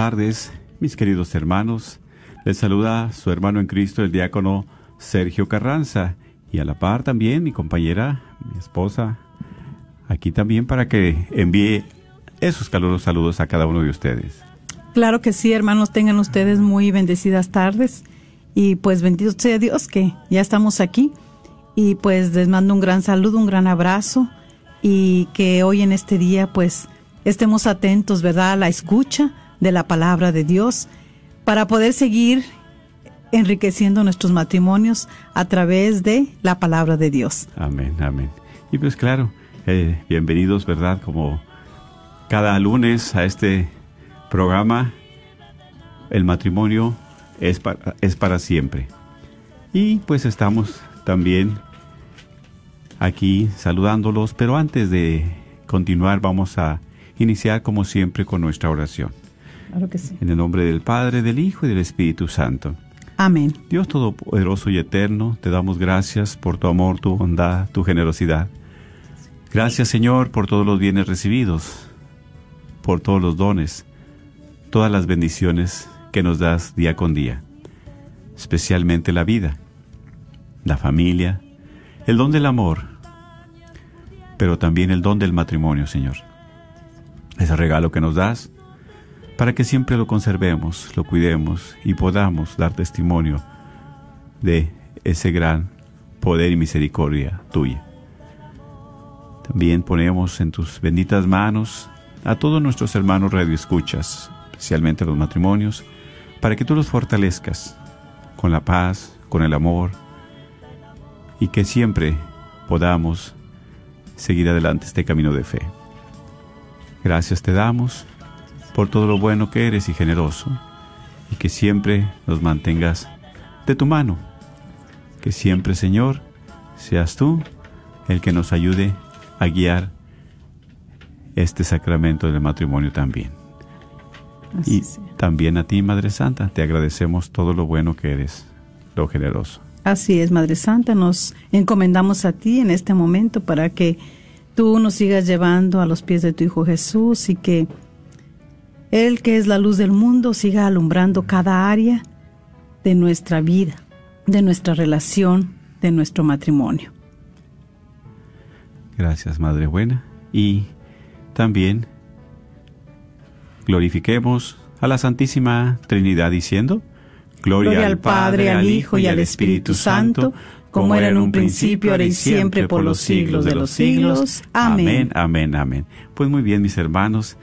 Tardes, mis queridos hermanos. Les saluda su hermano en Cristo, el diácono Sergio Carranza, y a la par también mi compañera, mi esposa, aquí también para que envíe esos calurosos saludos a cada uno de ustedes. Claro que sí, hermanos, tengan ustedes muy bendecidas tardes y pues bendito sea Dios que ya estamos aquí y pues les mando un gran saludo, un gran abrazo y que hoy en este día pues estemos atentos, ¿verdad?, a la escucha de la palabra de Dios para poder seguir enriqueciendo nuestros matrimonios a través de la palabra de Dios. Amén, amén. Y pues claro, eh, bienvenidos, ¿verdad? Como cada lunes a este programa, el matrimonio es para, es para siempre. Y pues estamos también aquí saludándolos, pero antes de continuar vamos a iniciar como siempre con nuestra oración. Claro que sí. En el nombre del Padre, del Hijo y del Espíritu Santo. Amén. Dios Todopoderoso y Eterno, te damos gracias por tu amor, tu bondad, tu generosidad. Gracias Señor por todos los bienes recibidos, por todos los dones, todas las bendiciones que nos das día con día, especialmente la vida, la familia, el don del amor, pero también el don del matrimonio, Señor. Ese regalo que nos das para que siempre lo conservemos, lo cuidemos y podamos dar testimonio de ese gran poder y misericordia tuya. También ponemos en tus benditas manos a todos nuestros hermanos radioescuchas, especialmente los matrimonios, para que tú los fortalezcas con la paz, con el amor, y que siempre podamos seguir adelante este camino de fe. Gracias te damos por todo lo bueno que eres y generoso, y que siempre nos mantengas de tu mano. Que siempre, Señor, seas tú el que nos ayude a guiar este sacramento del matrimonio también. y también a ti, Madre Santa, te agradecemos todo lo bueno que eres, lo generoso. Así es, Madre Santa, nos encomendamos a ti en este momento para que tú nos sigas llevando a los pies de tu Hijo Jesús y que Él, que es la luz del mundo, siga alumbrando cada área de nuestra vida, de nuestra relación, de nuestro matrimonio. Gracias, Madre Buena. Y también glorifiquemos a la Santísima Trinidad diciendo, Gloria, al Padre, al Hijo y al Espíritu Santo, como era en un principio, ahora y siempre, por los siglos de los siglos. Amén. Amén, amén, Pues muy bien, mis hermanos,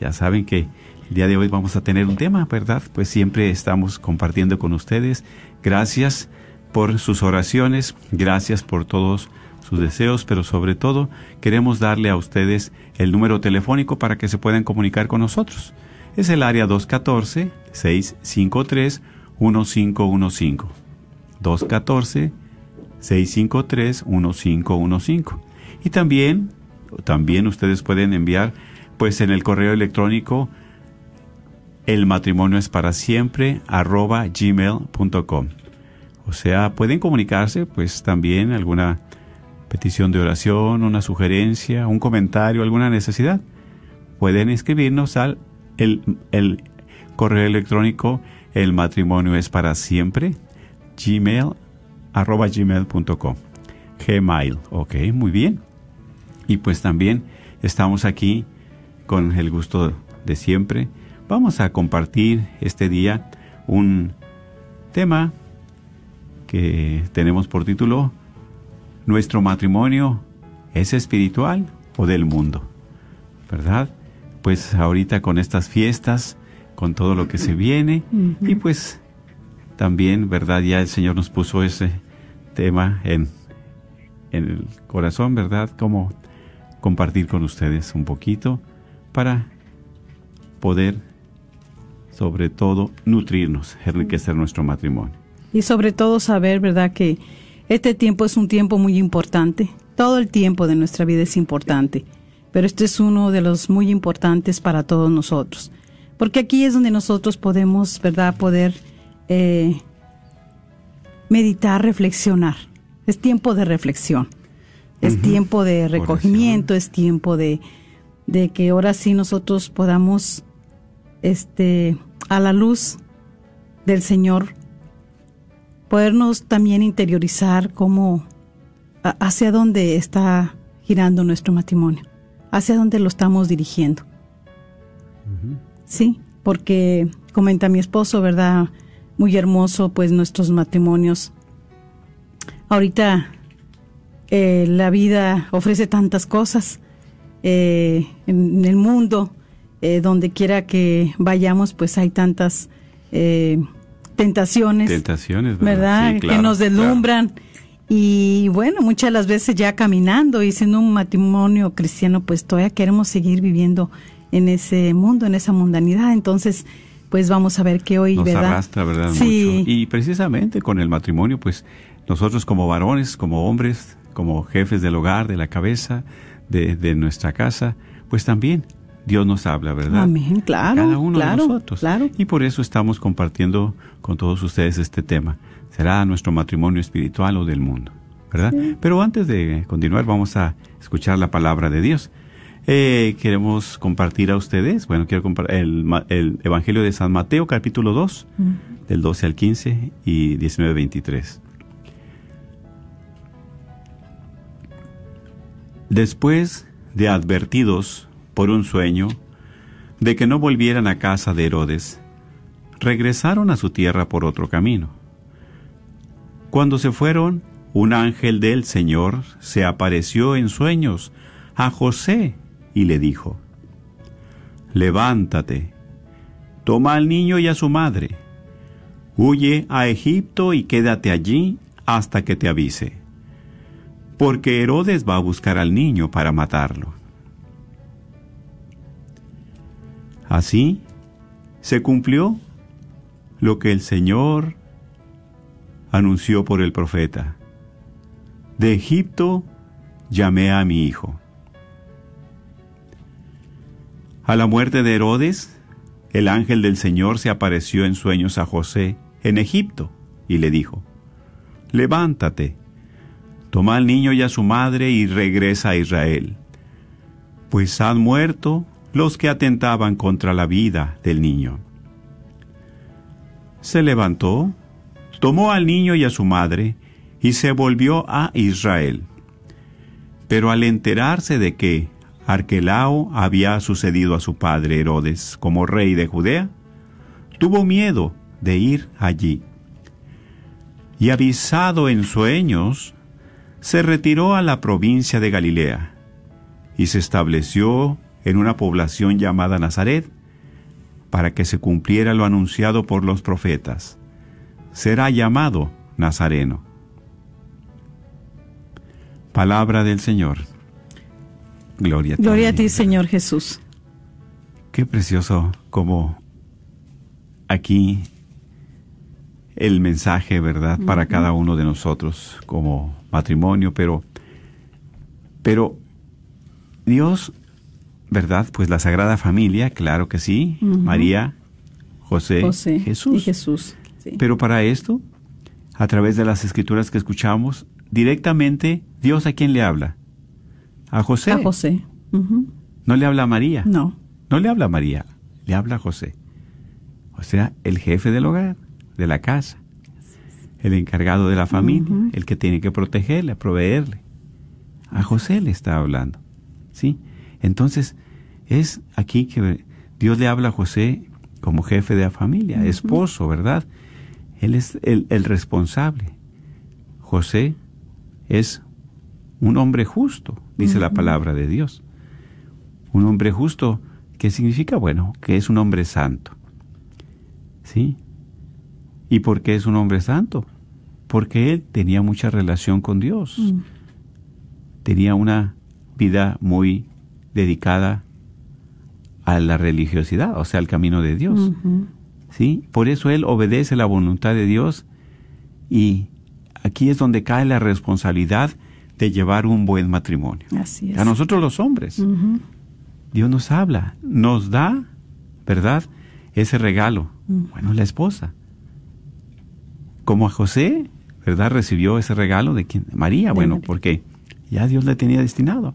ya saben que el día de hoy vamos a tener un tema, ¿verdad? Pues siempre estamos compartiendo con ustedes. Gracias por sus oraciones, gracias por todos sus deseos, pero sobre todo queremos darle a ustedes el número telefónico para que se puedan comunicar con nosotros. Es el área 214-653-1515. 214-653-1515. Y también, también ustedes pueden enviar, pues en el correo electrónico, el matrimonio es para siempre, arroba gmail.com. O sea, pueden comunicarse, pues también alguna petición de oración, una sugerencia, un comentario, alguna necesidad, pueden escribirnos al el, correo electrónico el matrimonio es para siempre gmail arroba gmail.com gmail ok muy bien. Y pues también estamos aquí con el gusto de siempre vamos a compartir este día un tema que tenemos por título nuestro matrimonio es espiritual o del mundo, ¿verdad? Pues ahorita con estas fiestas, con todo lo que se viene, y pues también, ¿verdad? Ya el Señor nos puso ese tema en, en el corazón, ¿verdad? Como compartir con ustedes un poquito para poder, sobre todo, nutrirnos, enriquecer nuestro matrimonio. Y sobre todo saber, ¿verdad? Que este tiempo es un tiempo muy importante. Todo el tiempo de nuestra vida es importante, pero este es uno de los muy importantes para todos nosotros. Porque aquí es donde nosotros podemos, ¿verdad?, poder eh, meditar, reflexionar. Es tiempo de reflexión. Es tiempo de recogimiento, es tiempo de, de que ahora sí nosotros podamos este, a la luz del Señor, podernos también interiorizar cómo, hacia dónde está girando nuestro matrimonio, hacia dónde lo estamos dirigiendo. Sí, porque comenta mi esposo, ¿verdad? Muy hermoso, pues nuestros matrimonios. Ahorita eh, la vida ofrece tantas cosas eh, en, el mundo, eh, donde quiera que vayamos, pues hay tantas tentaciones. Tentaciones, ¿verdad? que nos deslumbran. Y bueno, muchas de las veces ya caminando y siendo un matrimonio cristiano, pues todavía queremos seguir viviendo en ese mundo, en esa mundanidad. Entonces, pues vamos a ver que hoy, Nos ¿verdad? arrastra, ¿verdad? Sí. Mucho. Y precisamente con el matrimonio, pues nosotros como varones, como hombres, como jefes del hogar, de la cabeza, de, de nuestra casa, pues también Dios nos habla, ¿verdad? Amén, claro. Cada uno claro, de nosotros. Claro. Y por eso estamos compartiendo con todos ustedes este tema. ¿Será nuestro matrimonio espiritual o del mundo? ¿Verdad? Pero antes de continuar, vamos a escuchar la palabra de Dios. Eh, queremos compartir a ustedes, bueno, quiero compartir el, el, Evangelio de San Mateo, capítulo 2, del 12 al 15 y 19 23. Después de advertidos por un sueño de que no volvieran a casa de Herodes, regresaron a su tierra por otro camino. Cuando se fueron, un ángel del Señor se apareció en sueños a José y le dijo, Levántate, toma al niño y a su madre, huye a Egipto y quédate allí hasta que te avise, porque Herodes va a buscar al niño para matarlo. Así se cumplió lo que el Señor anunció por el profeta. De Egipto llamé a mi hijo. A la muerte de Herodes, el ángel del Señor se apareció en sueños a José en Egipto y le dijo, Levántate, toma al niño y a su madre y regresa a Israel, pues han muerto los que atentaban contra la vida del niño. Se levantó, tomó al niño y a su madre, y se volvió a Israel. Pero al enterarse de que Arquelao había sucedido a su padre Herodes como rey de Judea, tuvo miedo de ir allí. Y avisado en sueños, se retiró a la provincia de Galilea y se estableció en una población llamada Nazaret, para que se cumpliera lo anunciado por los profetas. Será llamado Nazareno. Palabra del Señor. Gloria a ti. Gloria a ti, Señor Jesús. Qué precioso como aquí el mensaje, ¿verdad? Para cada uno de nosotros como matrimonio, pero pero Dios ¿verdad? Pues la Sagrada Familia, claro que sí, María, José, Jesús. Y Jesús Pero para esto, a través de las escrituras que escuchamos, directamente Dios a quién le habla? A José. A José. No le habla a María. No. No le habla a María, le habla a José. O sea, el jefe del hogar, de la casa, el encargado de la familia, el que tiene que protegerle, proveerle. A José le está hablando. ¿Sí? Entonces, es aquí que Dios le habla a José como jefe de la familia, esposo, ¿verdad? Él es el, responsable. José es un hombre justo, dice la palabra de Dios. Un hombre justo, ¿qué significa? Bueno, que es un hombre santo. ¿Sí? ¿Y por qué es un hombre santo? Porque él tenía mucha relación con Dios. Mm. Tenía una vida muy dedicada a la religiosidad, o sea, al camino de Dios. ¿Sí? Por eso él obedece la voluntad de Dios y aquí es donde cae la responsabilidad de llevar un buen matrimonio. Así es. A nosotros los hombres. Dios nos habla, nos da, ¿verdad? Ese regalo. Bueno, la esposa. Como a José, ¿verdad? Recibió ese regalo de quién? María, bueno, porque ya Dios le tenía destinado.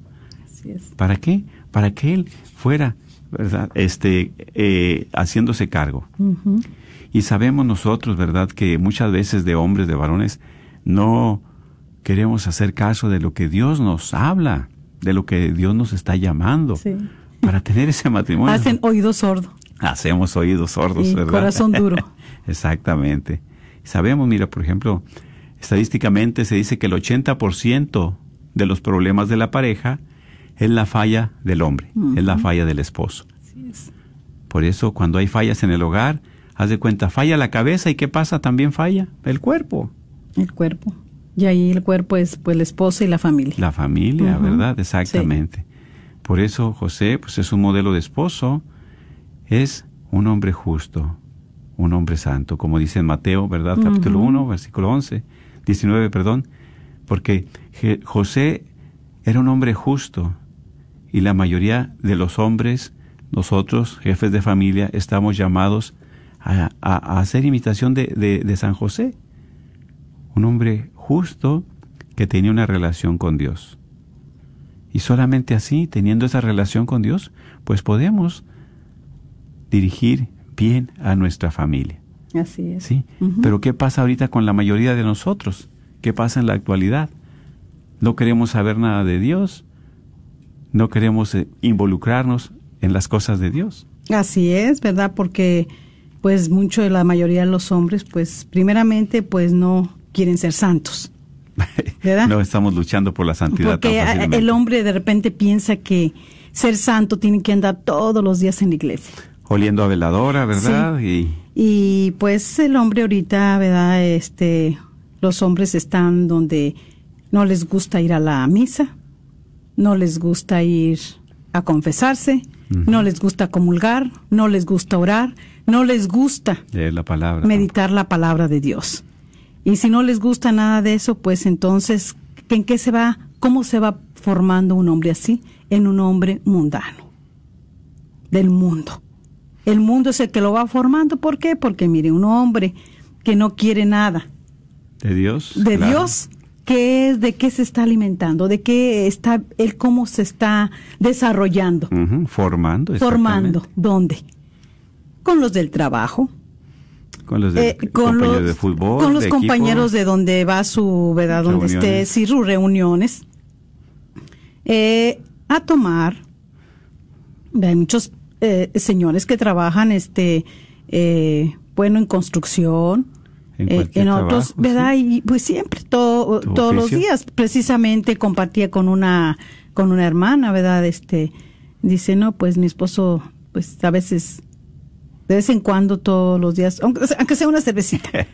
¿Para qué? Para que él fuera ¿verdad? Este, eh, haciéndose cargo. Y sabemos nosotros, ¿verdad?, que muchas veces de hombres, de varones, no queremos hacer caso de lo que Dios nos habla, de lo que Dios nos está llamando para tener ese matrimonio. Hacen oídos sordos. Hacemos oídos sordos, y ¿verdad? Corazón duro. Exactamente. Sabemos, mira, por ejemplo, estadísticamente se dice que el 80% de los problemas de la pareja es la falla del hombre, es la falla del esposo. Por eso cuando hay fallas en el hogar, haz de cuenta, falla la cabeza y ¿qué pasa? También falla el cuerpo. El cuerpo. Y ahí el cuerpo es pues el esposo y la familia. La familia, ¿verdad? Exactamente. Por eso José pues es un modelo de esposo, es un hombre justo, un hombre santo, como dice en Mateo, ¿verdad? Capítulo 1, versículo 11, 19, perdón, porque José era un hombre justo y la mayoría de los hombres, nosotros, jefes de familia, estamos llamados a, hacer imitación de, de San José, un hombre justo que tenía una relación con Dios. Y solamente así, teniendo esa relación con Dios, pues podemos dirigir bien a nuestra familia. Así es. Sí. Pero ¿qué pasa ahorita con la mayoría de nosotros? ¿Qué pasa en la actualidad? No queremos saber nada de Dios. No queremos eh, involucrarnos en las cosas de Dios. Así es, ¿verdad? Porque pues mucho de la mayoría de los hombres, pues primeramente, pues no quieren ser santos. ¿verdad? no estamos luchando por la santidad. Porque el hombre de repente piensa que ser santo tiene que andar todos los días en la iglesia. Oliendo a veladora, ¿verdad? Y... y pues el hombre ahorita, ¿verdad? Este, los hombres están donde no les gusta ir a la misa, no les gusta ir a confesarse, no les gusta comulgar, no les gusta orar, no les gusta la palabra, meditar la palabra de Dios. Y si no les gusta nada de eso, pues entonces, ¿en qué se va? ¿Cómo se va formando un hombre así? En un hombre mundano, del mundo. El mundo es el que lo va formando. ¿Por qué? Porque mire, un hombre que no quiere nada. De Dios. De Dios. ¿Qué es? ¿De qué se está alimentando? ¿De qué está, él cómo se está desarrollando? Formando. Formando. ¿Dónde? Con los del trabajo, con los, de, eh, compañeros de fútbol. Con los compañeros de donde va su, ¿verdad? Donde esté, sí, sus reuniones. Eh, a tomar. Hay muchos eh, señores que trabajan, este, bueno, en construcción. En, otros, ¿verdad? Y pues siempre, todo, todos los días. Precisamente compartía con una, con una hermana, ¿verdad? Este, dice, no, pues mi esposo, pues a veces de vez en cuando todos los días, aunque, sea una cervecita.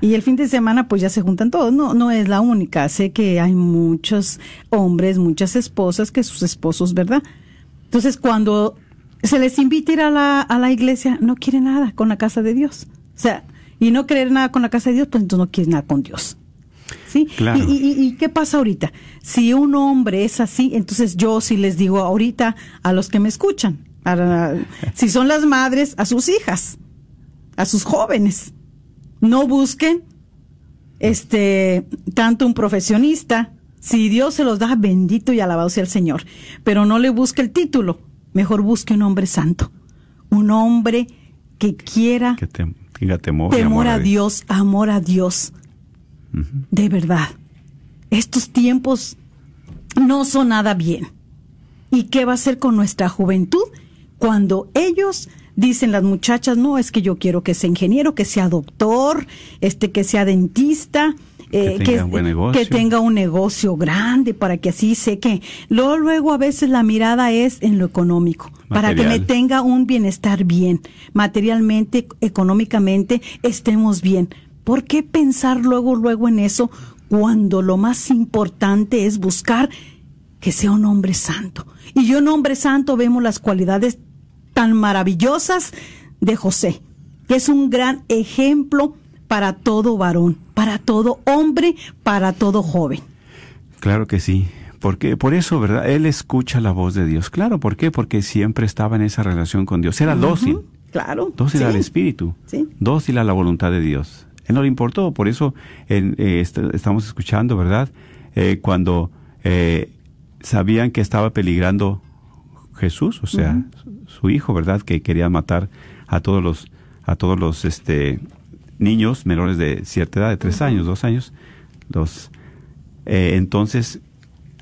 Y el fin de semana pues ya se juntan todos. No, no es la única. Sé que hay muchos hombres, muchas esposas que sus esposos, ¿verdad? Entonces cuando se les invita a ir a la, a la iglesia, no quiere nada con la casa de Dios. O sea, y no querer nada con la casa de Dios, pues entonces no quiere nada con Dios. ¿Sí? Claro. ¿Y, y, y qué pasa ahorita? Si un hombre es así, entonces yo sí les digo ahorita a los que me escuchan, si son las madres, a sus hijas, a sus jóvenes. No busquen este tanto un profesionista. Si Dios se los da, bendito y alabado sea el Señor. Pero no le busque el título. Mejor busque un hombre santo. Un hombre que quiera que temor, temor a Dios, amor a Dios. De verdad. Estos tiempos no son nada bien. ¿Y qué va a hacer con nuestra juventud? cuando ellos dicen las muchachas, no, es que yo quiero que sea ingeniero, que sea doctor, este, que sea dentista, eh, que, tenga un negocio grande para que así sé que luego, luego a veces la mirada es en lo económico para que me tenga un bienestar bien materialmente económicamente estemos bien. ¿por qué pensar luego luego en eso cuando lo más importante es buscar que sea un hombre santo y yo un hombre santo vemos las cualidades tan maravillosas de José, que es un gran ejemplo para todo varón, para todo hombre, para todo joven. Claro que sí. Porque por eso, ¿verdad? Él escucha la voz de Dios. Claro, ¿por qué? Porque siempre estaba en esa relación con Dios. Era dócil. Claro. Dócil al Espíritu. Sí. Dócil a la voluntad de Dios. Él no le importó. Por eso eh, estamos escuchando, ¿verdad? Eh, cuando eh, sabían que estaba peligrando Jesús, o sea, su hijo, ¿verdad? Que quería matar a todos los, a todos los, este, niños menores de cierta edad, de tres años, dos años, los, eh, entonces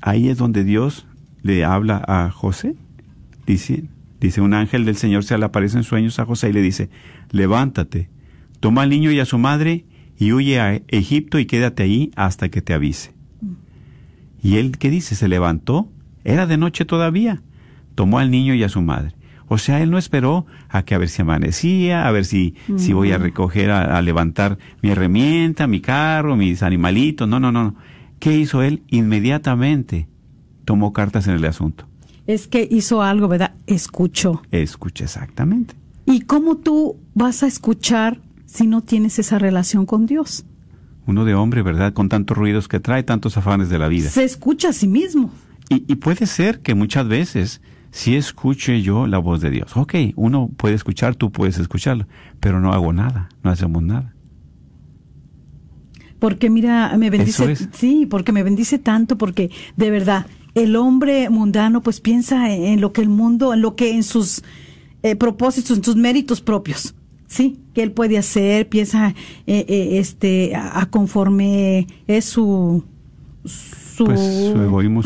ahí es donde Dios le habla a José, dice, dice un ángel del Señor se le aparece en sueños a José y le dice, levántate, toma al niño y a su madre y huye a Egipto y quédate ahí hasta que te avise. Y él, ¿qué dice? Se levantó, era de noche todavía, tomó al niño y a su madre. O sea, él no esperó a que a ver si amanecía, a ver si, si voy a recoger, a, levantar mi herramienta, mi carro, mis animalitos. No, no, no. ¿Qué hizo él? Inmediatamente tomó cartas en el asunto. Es que hizo algo, ¿verdad? Escuchó. Escucha, exactamente. ¿Y cómo tú vas a escuchar si no tienes esa relación con Dios? Uno de hombre, ¿verdad? Con tantos ruidos que trae, tantos afanes de la vida. Se escucha a sí mismo. Y, y puede ser que muchas veces si escuche yo la voz de Dios. Ok, uno puede escuchar, tú puedes escucharlo, pero no hago nada, no hacemos nada. Porque mira, me bendice, sí, porque me bendice tanto, porque de verdad, el hombre mundano pues piensa en lo que el mundo, en lo que en sus eh, propósitos, en sus méritos propios, sí, que él puede hacer, piensa eh, eh, este a, conforme es su su, pues, egoísmo,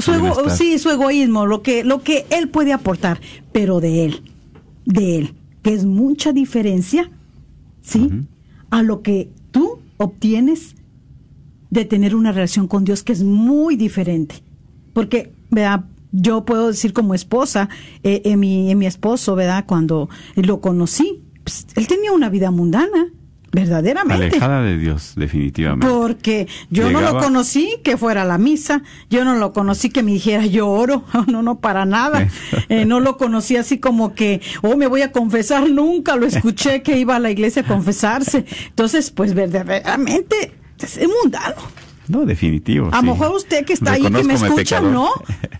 sí, su egoísmo, lo que, lo que él puede aportar, pero de él, de él, que es mucha diferencia, ¿sí? A lo que tú obtienes de tener una relación con Dios que es muy diferente. Porque, vea, yo puedo decir como esposa, eh, en, mi, en mi esposo, ¿verdad? Cuando lo conocí, pues, él tenía una vida mundana verdaderamente. Alejada de Dios, definitivamente. Porque yo no lo conocí que fuera a la misa, yo no lo conocí que me dijera yo oro, no, no, para nada. Eh, no lo conocí así como que, oh, me voy a confesar, nunca lo escuché que iba a la iglesia a confesarse. Entonces, pues verdaderamente es mundano. No, definitivo. A lo mejor usted que está ahí que me escucha, no,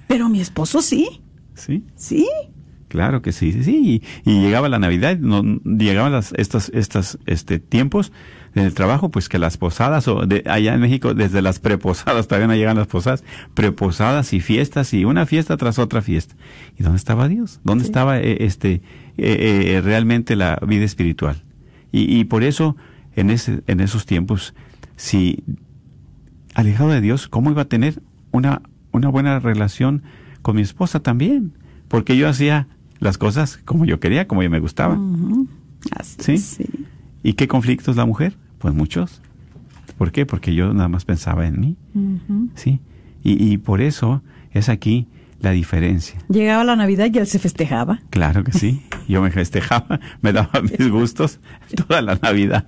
pero mi esposo sí. Sí. Sí. Claro que sí, sí, y, llegaba la Navidad, no, llegaban las, estos, estas, este, tiempos del trabajo, pues que las posadas, o de, allá en México, desde las preposadas, todavía no llegan las posadas, preposadas y fiestas, y una fiesta tras otra fiesta. ¿Y dónde estaba Dios? ¿Dónde estaba, eh, este, eh, eh, realmente la vida espiritual? Y, y por eso, en ese, en esos tiempos, si alejado de Dios, ¿cómo iba a tener una, una buena relación con mi esposa también? Porque yo hacía las cosas como yo quería, como yo me gustaba. ¿Sí? ¿Y qué conflictos la mujer? Pues muchos. ¿Por qué? Porque yo nada más pensaba en mí. ¿Sí? Y, y por eso es aquí la diferencia. Llegaba la Navidad y él se festejaba. Claro que sí. Yo me festejaba, me daba mis gustos toda la Navidad.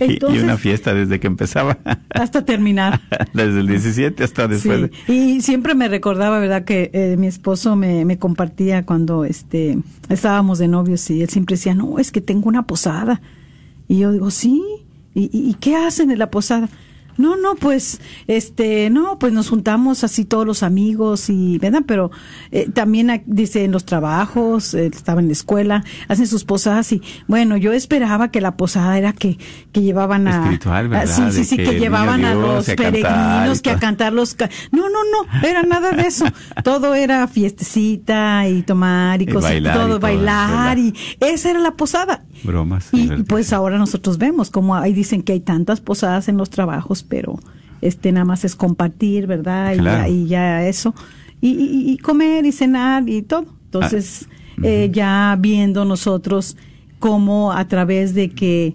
y, una fiesta desde que empezaba. Hasta terminar. desde el 17 hasta después. Y siempre me recordaba, ¿verdad?, que eh, mi esposo me, me compartía cuando este estábamos de novios y él siempre decía, no, es que tengo una posada. Y yo digo, sí. ¿Y, y, y qué hacen en la posada? No, no, pues, este, no, pues nos juntamos así todos los amigos y, ¿verdad? Pero eh, también dice en los trabajos, eh, estaba en la escuela, hacen sus posadas y, bueno, yo esperaba que la posada era que, que llevaban a... Espiritual, ¿verdad? sí, sí, sí, que, llevaban a los peregrinos que a cantar los... no, no, no, era nada de eso. todo era fiestecita y tomar y, cosas, todo, bailar y esa era la posada. Bromas. Y, pues ahora nosotros vemos como ahí dicen que hay tantas posadas en los trabajos pero este nada más es compartir, ¿verdad? Y, ya, eso. Y, comer y cenar y todo. Entonces, ah, eh, ya viendo nosotros cómo a través de que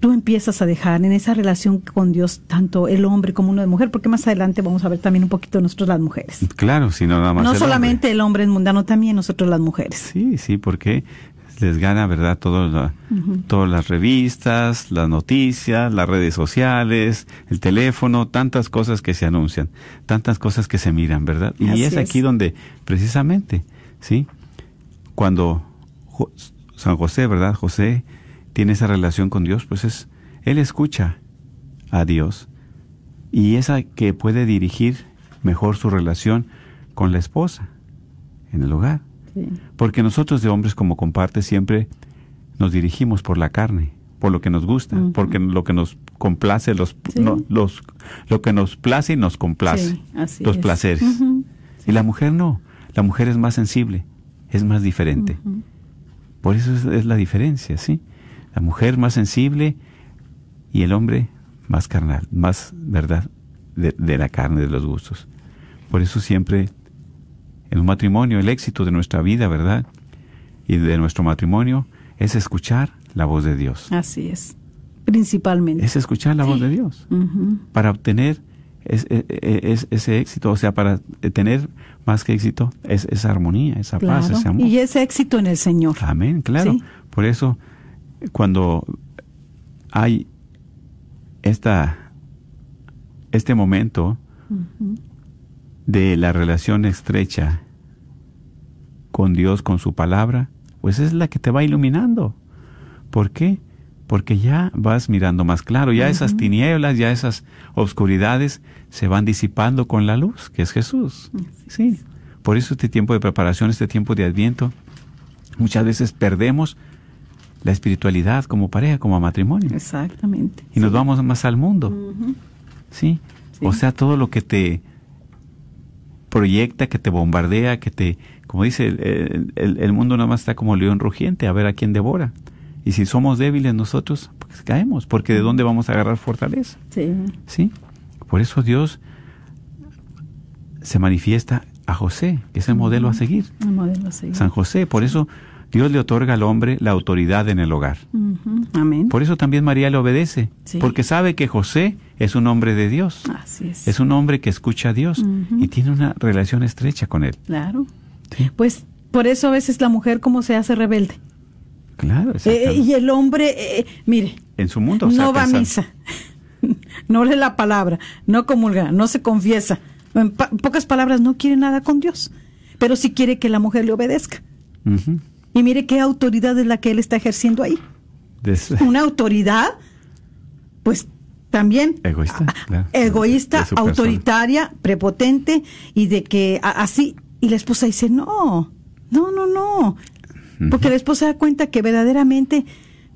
tú empiezas a dejar en esa relación con Dios tanto el hombre como uno de mujer, porque más adelante vamos a ver también un poquito nosotros las mujeres. Claro, sino nada más. No solamente el hombre es mundano, también nosotros las mujeres. Sí, sí, porque les gana, ¿verdad? Todo Todas las revistas, las noticias, las redes sociales, el teléfono, tantas cosas que se anuncian, tantas cosas que se miran, ¿verdad? Y es aquí donde, precisamente, ¿sí? Cuando San José, ¿verdad? José tiene esa relación con Dios, pues es, él escucha a Dios y esa que puede dirigir mejor su relación con la esposa en el hogar. Porque nosotros de hombres, como comparte, siempre nos dirigimos por la carne, por lo que nos gusta, porque lo que nos complace, los, los, lo que nos place y nos complace, los placeres. Y la mujer no, la mujer es más sensible, es más diferente. Por eso es, la diferencia, ¿sí? La mujer más sensible y el hombre más carnal, más, ¿verdad? De, de la carne, de los gustos. Por eso siempre en un matrimonio, el éxito de nuestra vida, ¿verdad? Y de nuestro matrimonio es escuchar la voz de Dios. Así es, principalmente. Es escuchar la voz de Dios para obtener e, e, ese éxito, o sea, para tener más que éxito, es esa armonía, esa paz, ese amor. Y ese éxito en el Señor. Amén, claro. Por eso, cuando hay esta, este momento de la relación estrecha con Dios, con su palabra, pues es la que te va iluminando. ¿Por qué? Porque ya vas mirando más claro, ya esas tinieblas, ya esas obscuridades se van disipando con la luz, que es Jesús. Sí. Por eso este tiempo de preparación, este tiempo de adviento, muchas veces perdemos la espiritualidad como pareja, como matrimonio. Exactamente. Y nos vamos más al mundo. ¿Sí? O sea, todo lo que te proyecta, que te bombardea, que te, como dice, el, el, mundo nada más está como león rugiente, a ver a quién devora. Y si somos débiles nosotros, pues caemos, porque ¿de dónde vamos a agarrar fortaleza? Sí. ¿Sí? Por eso Dios se manifiesta a José, que es el modelo a seguir. El modelo a seguir. San José, por eso Dios le otorga al hombre la autoridad en el hogar. Amén. Por eso también María le obedece, porque sabe que José es un hombre de Dios. Así es. Es un hombre que escucha a Dios y tiene una relación estrecha con él. Claro. Pues por eso a veces la mujer como se hace rebelde. Claro, eh, y el hombre, eh, mire, en su mundo no va a misa, no lee la palabra, no comulga, no se confiesa. En, pocas palabras, no quiere nada con Dios, pero sí quiere que la mujer le obedezca. Y mire qué autoridad es la que él está ejerciendo ahí. Una autoridad, pues también egoísta, egoísta autoritaria, prepotente y de que así. Y la esposa dice, no, no, no, no. Porque la esposa da cuenta que verdaderamente,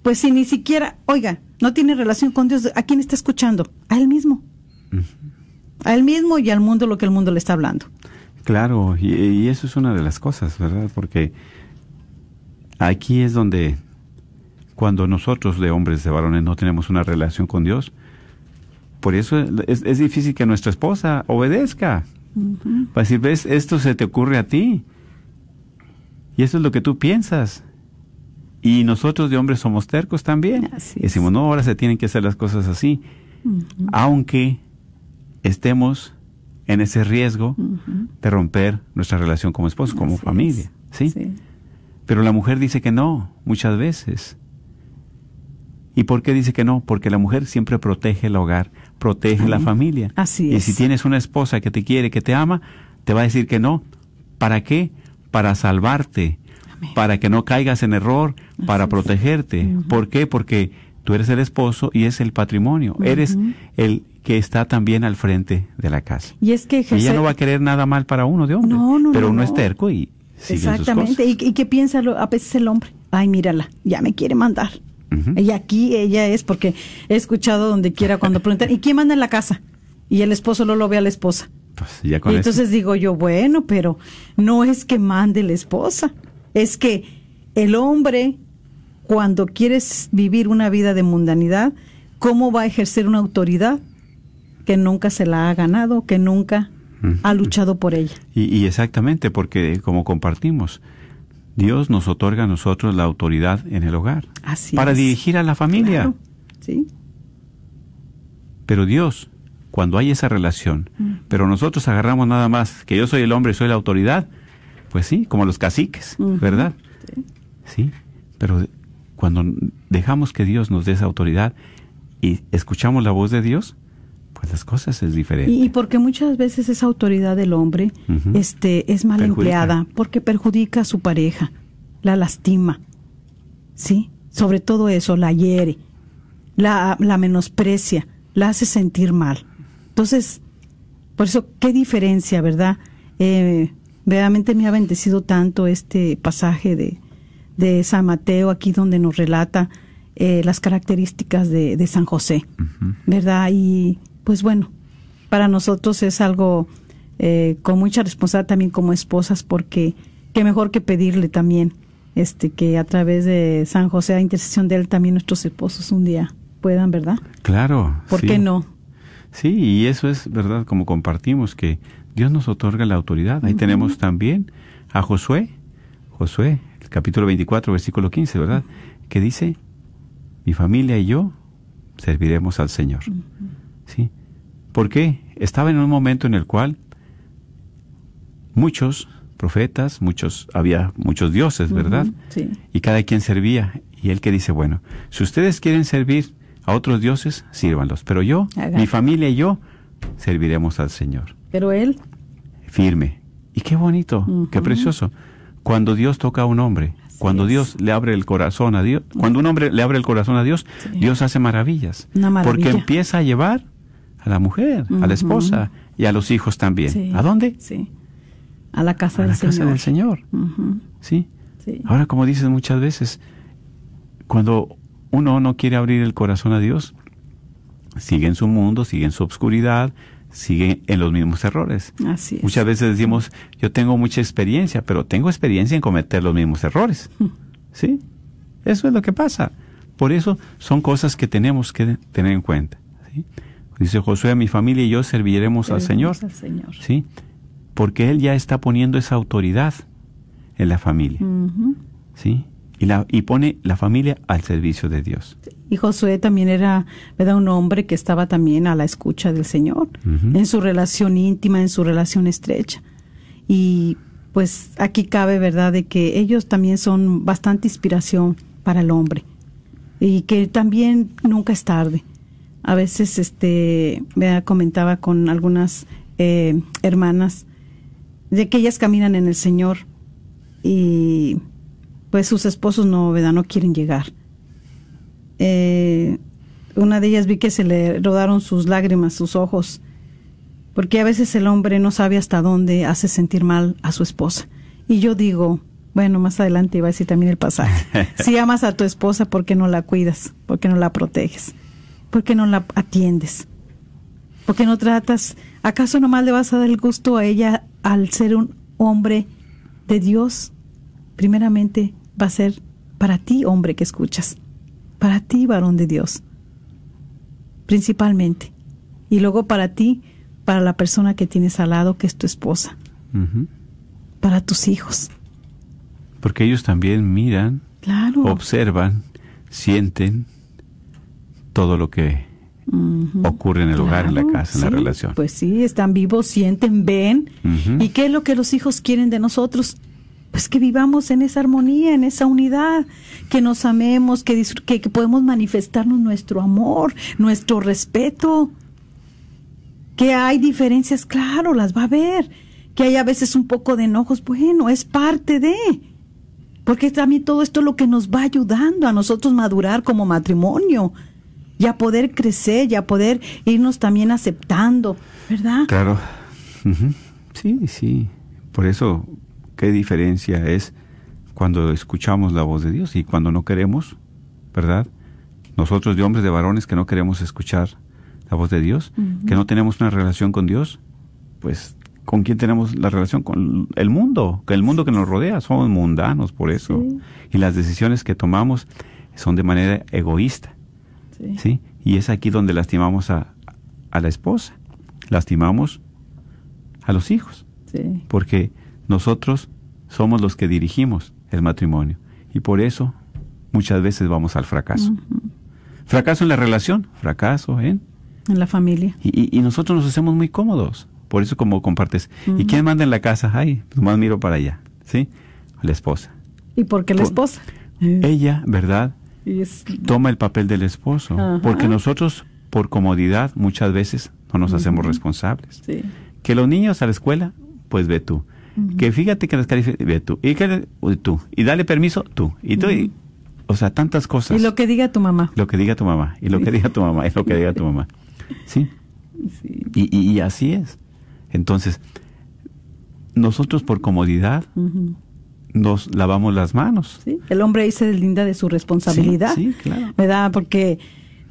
pues si ni siquiera, oiga, no tiene relación con Dios, ¿a quién está escuchando? A él mismo. A él mismo y al mundo lo que el mundo le está hablando. Claro, y eso es una de las cosas, ¿verdad? Porque Aquí es donde, cuando nosotros de hombres, de varones, no tenemos una relación con Dios, por eso es, difícil que nuestra esposa obedezca. Para decir, ves, esto se te ocurre a ti. Y eso es lo que tú piensas. Y nosotros de hombres somos tercos también. Decimos, no, ahora se tienen que hacer las cosas así. Aunque estemos en ese riesgo de romper nuestra relación como esposo, como familia. ¿sí? Pero la mujer dice que no, muchas veces. ¿Y por qué dice que no? Porque la mujer siempre protege el hogar, protege la familia. Así es. Y si tienes una esposa que te quiere, que te ama, te va a decir que no. ¿Para qué? Para salvarte, para que no caigas en error, para protegerte. ¿Por qué? Porque tú eres el esposo y es el patrimonio. Eres el que está también al frente de la casa. Y es que Ella no va a querer nada mal para uno de hombre, pero uno es terco y Exactamente. ¿Y, ¿Y qué piensa a veces el hombre? Ay, mírala, ya me quiere mandar. Y aquí ella es porque he escuchado donde quiera cuando preguntan, ¿y quién manda en la casa? Y el esposo no lo ve a la esposa. Pues ya con y entonces digo yo, bueno, pero no es que mande la esposa, es que el hombre, cuando quieres vivir una vida de mundanidad, ¿cómo va a ejercer una autoridad que nunca se la ha ganado, que nunca ha luchado por ella. Y, exactamente, porque como compartimos, Dios nos otorga a nosotros la autoridad en el hogar. Así para dirigir a la familia. Sí. Pero Dios, cuando hay esa relación, pero nosotros agarramos nada más que yo soy el hombre, soy la autoridad, pues sí, como los caciques, ¿verdad? Sí. sí. Pero cuando dejamos que Dios nos dé esa autoridad y escuchamos la voz de Dios, pues las cosas es diferente. Y, porque muchas veces esa autoridad del hombre este, es mal empleada, porque perjudica a su pareja, la lastima, ¿sí? Sobre todo eso, la hiere, la, la menosprecia, la hace sentir mal. Entonces, por eso, qué diferencia, ¿verdad? Eh, verdaderamente me ha bendecido tanto este pasaje de, de San Mateo, aquí donde nos relata eh, las características de, de San José, ¿verdad? Y pues bueno, para nosotros es algo eh, con mucha responsabilidad también como esposas porque qué mejor que pedirle también este que a través de San José a intercesión de él también nuestros esposos un día puedan, ¿verdad? Claro. ¿Por qué no? Sí, y eso es verdad como compartimos que Dios nos otorga la autoridad. Ahí tenemos también a Josué, Josué, el capítulo 24, versículo 15, ¿verdad? Que dice, mi familia y yo serviremos al Señor. ¿Sí? ¿Por qué? Estaba en un momento en el cual muchos profetas, muchos, había muchos dioses, ¿verdad? sí. Y cada quien servía. Y él que dice, bueno, si ustedes quieren servir a otros dioses, sírvanlos. Pero yo, mi familia y yo, serviremos al Señor. Pero él. Firme. Y qué bonito, qué precioso. Cuando Dios toca a un hombre, cuando Dios le abre el corazón a Dios, cuando un hombre le abre el corazón a Dios, Dios hace maravillas. Porque empieza a llevar a la mujer, a la esposa y a los hijos también. ¿A dónde? Sí. A la casa, del, la Señor. casa del Señor. ¿Sí? Ahora, como dices muchas veces, cuando uno no quiere abrir el corazón a Dios, sigue en su mundo, sigue en su obscuridad, sigue en los mismos errores. Así es. Muchas veces decimos, yo tengo mucha experiencia, pero tengo experiencia en cometer los mismos errores. ¿Sí? Eso es lo que pasa. Por eso son cosas que tenemos que tener en cuenta. ¿sí? Dice Josué, mi familia y yo serviremos al Señor. al Señor. ¿Sí? Porque Él ya está poniendo esa autoridad en la familia. ¿Sí? Y, la, y pone la familia al servicio de Dios. Y Josué también era ¿verdad? un hombre que estaba también a la escucha del Señor, en su relación íntima, en su relación estrecha. Y pues aquí cabe, ¿verdad?, de que ellos también son bastante inspiración para el hombre. Y que también nunca es tarde. A veces, este, me comentaba con algunas eh, hermanas de que ellas caminan en el Señor y pues sus esposos no, ¿verdad? No quieren llegar. Eh, una de ellas vi que se le rodaron sus lágrimas, sus ojos, porque a veces el hombre no sabe hasta dónde hace sentir mal a su esposa. Y yo digo, bueno, más adelante iba a decir también el pasaje. si amas a tu esposa, ¿por qué no la cuidas? ¿Por qué no la proteges? ¿Por qué no la atiendes? ¿Por qué no tratas? ¿Acaso nomás le vas a dar el gusto a ella al ser un hombre de Dios? Primeramente va a ser para ti, hombre que escuchas. Para ti, varón de Dios. Principalmente. Y luego para ti, para la persona que tienes al lado, que es tu esposa. Para tus hijos. Porque ellos también miran, claro. observan, sienten todo lo que ocurre en el hogar, en la casa, en la relación. Pues sí, están vivos, sienten, ven. ¿Y qué es lo que los hijos quieren de nosotros? Pues que vivamos en esa armonía, en esa unidad, que nos amemos, que, que, que podemos manifestarnos nuestro amor, nuestro respeto. Que hay diferencias, claro, las va a haber. Que hay a veces un poco de enojos, bueno, es parte de. Porque también todo esto es lo que nos va ayudando a nosotros madurar como matrimonio y a poder crecer y a poder irnos también aceptando, ¿verdad? Claro. Sí, sí. Por eso, qué diferencia es cuando escuchamos la voz de Dios y cuando no queremos, ¿verdad? Nosotros de hombres, de varones que no queremos escuchar la voz de Dios, que no tenemos una relación con Dios, pues ¿con quién tenemos la relación? Con el mundo, con el mundo que nos rodea, somos mundanos por eso. Sí. Y las decisiones que tomamos son de manera egoísta. Sí. ¿sí? Y es aquí donde lastimamos a, a la esposa, lastimamos a los hijos, sí. porque nosotros somos los que dirigimos el matrimonio y por eso muchas veces vamos al fracaso. Uh -huh. Fracaso en la relación, fracaso en... En la familia. Y, y, nosotros nos hacemos muy cómodos, por eso como compartes. Uh -huh. ¿Y quién manda en la casa? Ay, nomás miro para allá, ¿sí? La esposa. ¿Y por qué la esposa? Ella, ¿verdad? Es... toma el papel del esposo, Ajá. porque nosotros por comodidad muchas veces no nos uh -huh. hacemos responsables. Sí. Que los niños a la escuela, pues ve tú. Uh -huh. Que fíjate que las calificaciones, ve tú. Y que tú. Y dale permiso, tú. Y tú. Y, o sea, tantas cosas. Y lo que diga tu mamá. Lo que diga tu mamá. Y lo sí. que diga tu mamá. Y lo que diga tu mamá. ¿Sí? sí. Y, y, y, así es. Entonces, nosotros por comodidad. Nos lavamos las manos. Sí, el hombre ahí se deslinda de su responsabilidad. Sí, sí claro. ¿Verdad? Porque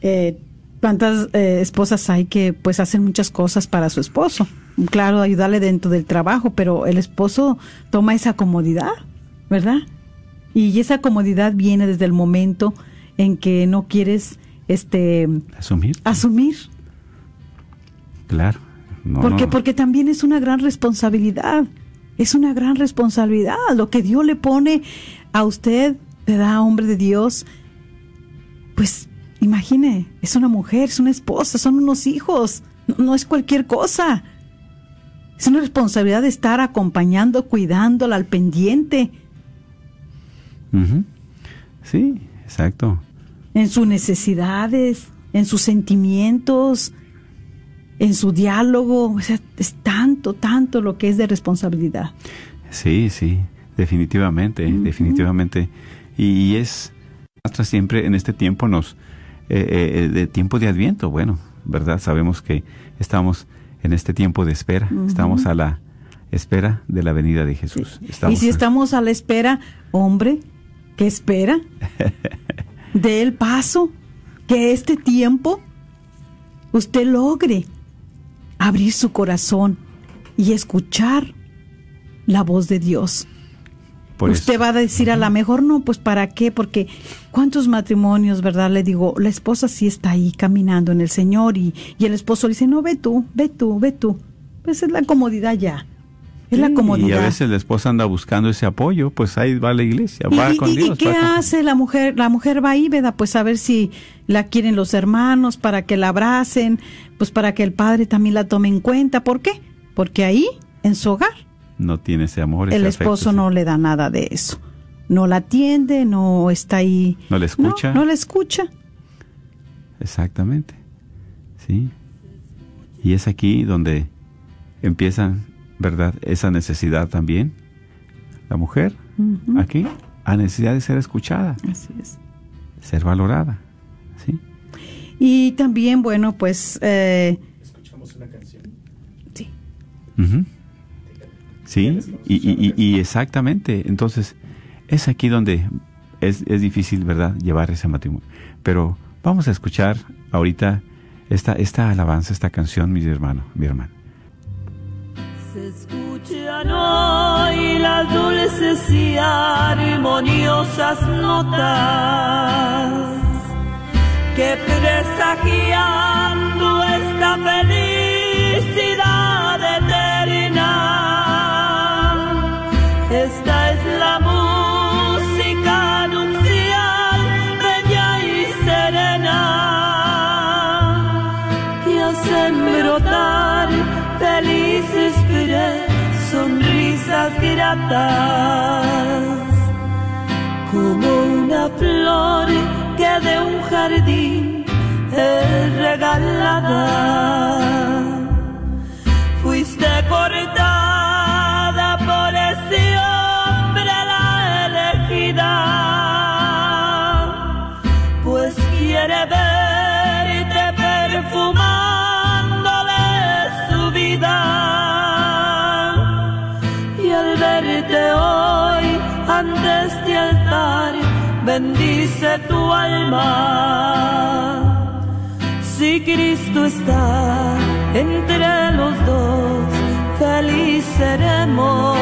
eh, cuántas eh, esposas hay que pues hacen muchas cosas para su esposo. claro, ayudarle dentro del trabajo, pero el esposo toma esa comodidad, ¿verdad? Y esa comodidad viene desde el momento en que no quieres este asumir. Asumir. Claro. porque porque también es una gran responsabilidad. Es una gran responsabilidad lo que Dios le pone a usted, te da hombre de Dios. Pues imagine, es una mujer, es una esposa, son unos hijos, no, es cualquier cosa. Es una responsabilidad de estar acompañando, cuidándola al pendiente. Sí, exacto. En sus necesidades, en sus sentimientos, en su diálogo. O sea, es tanto, tanto lo que es de responsabilidad. Sí, sí, definitivamente, definitivamente. Y es, hasta siempre en este tiempo nos, eh, eh, de tiempo de Adviento, bueno, ¿verdad? Sabemos que estamos en este tiempo de espera, estamos a la espera de la venida de Jesús. y si estamos a la espera, hombre, ¿qué espera? de el paso, que este tiempo usted logre abrir su corazón y escuchar la voz de Dios. Usted va a decir a la mejor no, pues para qué, porque cuántos matrimonios, ¿verdad? Le digo, la esposa sí está ahí caminando en el Señor y, y el esposo le dice, no, ve tú, ve tú, ve tú. Pues es la comodidad ya. Es la comodidad. Y a veces la esposa anda buscando ese apoyo, pues ahí va la iglesia, va con Dios. ¿Y qué hace la mujer? La mujer va ahí, ¿verdad? Pues a ver si la quieren los hermanos para que la abracen, pues para que el padre también la tome en cuenta. ¿Por qué? Porque ahí, en su hogar, no tiene ese amor. el esposo no le da nada de eso. No la atiende, no está ahí. No le escucha. No, no le escucha. Exactamente. Sí. Y es aquí donde empiezan ¿verdad? Esa necesidad también. La mujer, aquí, a necesidad de ser escuchada. Así es. Ser valorada. ¿Sí? Y también, bueno, pues... Eh, Escuchamos una canción. Sí. Sí, y, y, exactamente. Entonces, es aquí donde es, es difícil, ¿verdad?, llevar ese matrimonio. Pero vamos a escuchar ahorita esta, esta alabanza, esta canción, mi hermano, mi hermano. Se escuchan hoy las dulces y armoniosas notas que presagiando esta felicidad como una flor que de un jardín es regalada. Fuiste cortada por ese hombre la elegida, pues quiere verte bendice tu alma. Si Cristo está entre los dos, feliz seremos.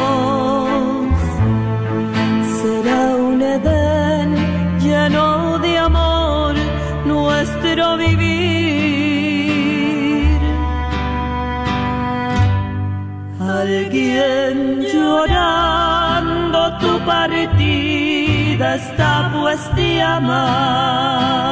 Será un Edén lleno de amor nuestro vivir. Alguien llorando tu partida está pues te ama.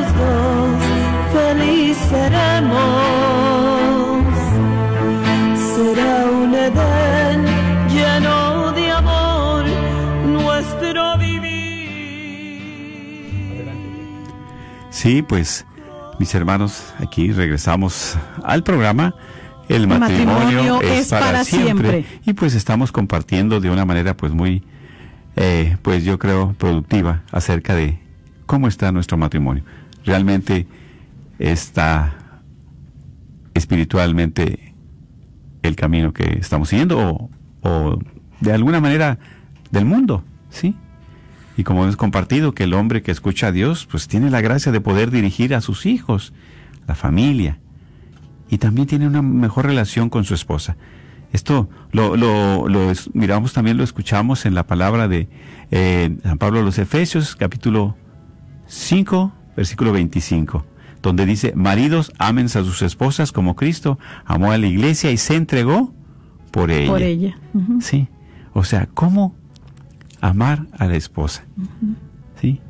los felices seremos. Será un Edén lleno de amor nuestro vivir. Sí, pues, mis hermanos, aquí regresamos al programa. El matrimonio, es, para, siempre. siempre. Y pues estamos compartiendo de una manera pues muy, eh, pues yo creo, productiva acerca de cómo está nuestro matrimonio. Realmente está espiritualmente el camino que estamos siguiendo o, o de alguna manera del mundo, ¿sí? Y como hemos compartido, que el hombre que escucha a Dios, pues tiene la gracia de poder dirigir a sus hijos, la familia, y también tiene una mejor relación con su esposa. Esto lo, lo, miramos también, lo escuchamos en la palabra de eh, San Pablo a los Efesios, capítulo 5, versículo 25, donde dice, maridos, amen a sus esposas como Cristo amó a la iglesia y se entregó por ella. Por ella. Sí. O sea, ¿cómo amar a la esposa. ¿Sí?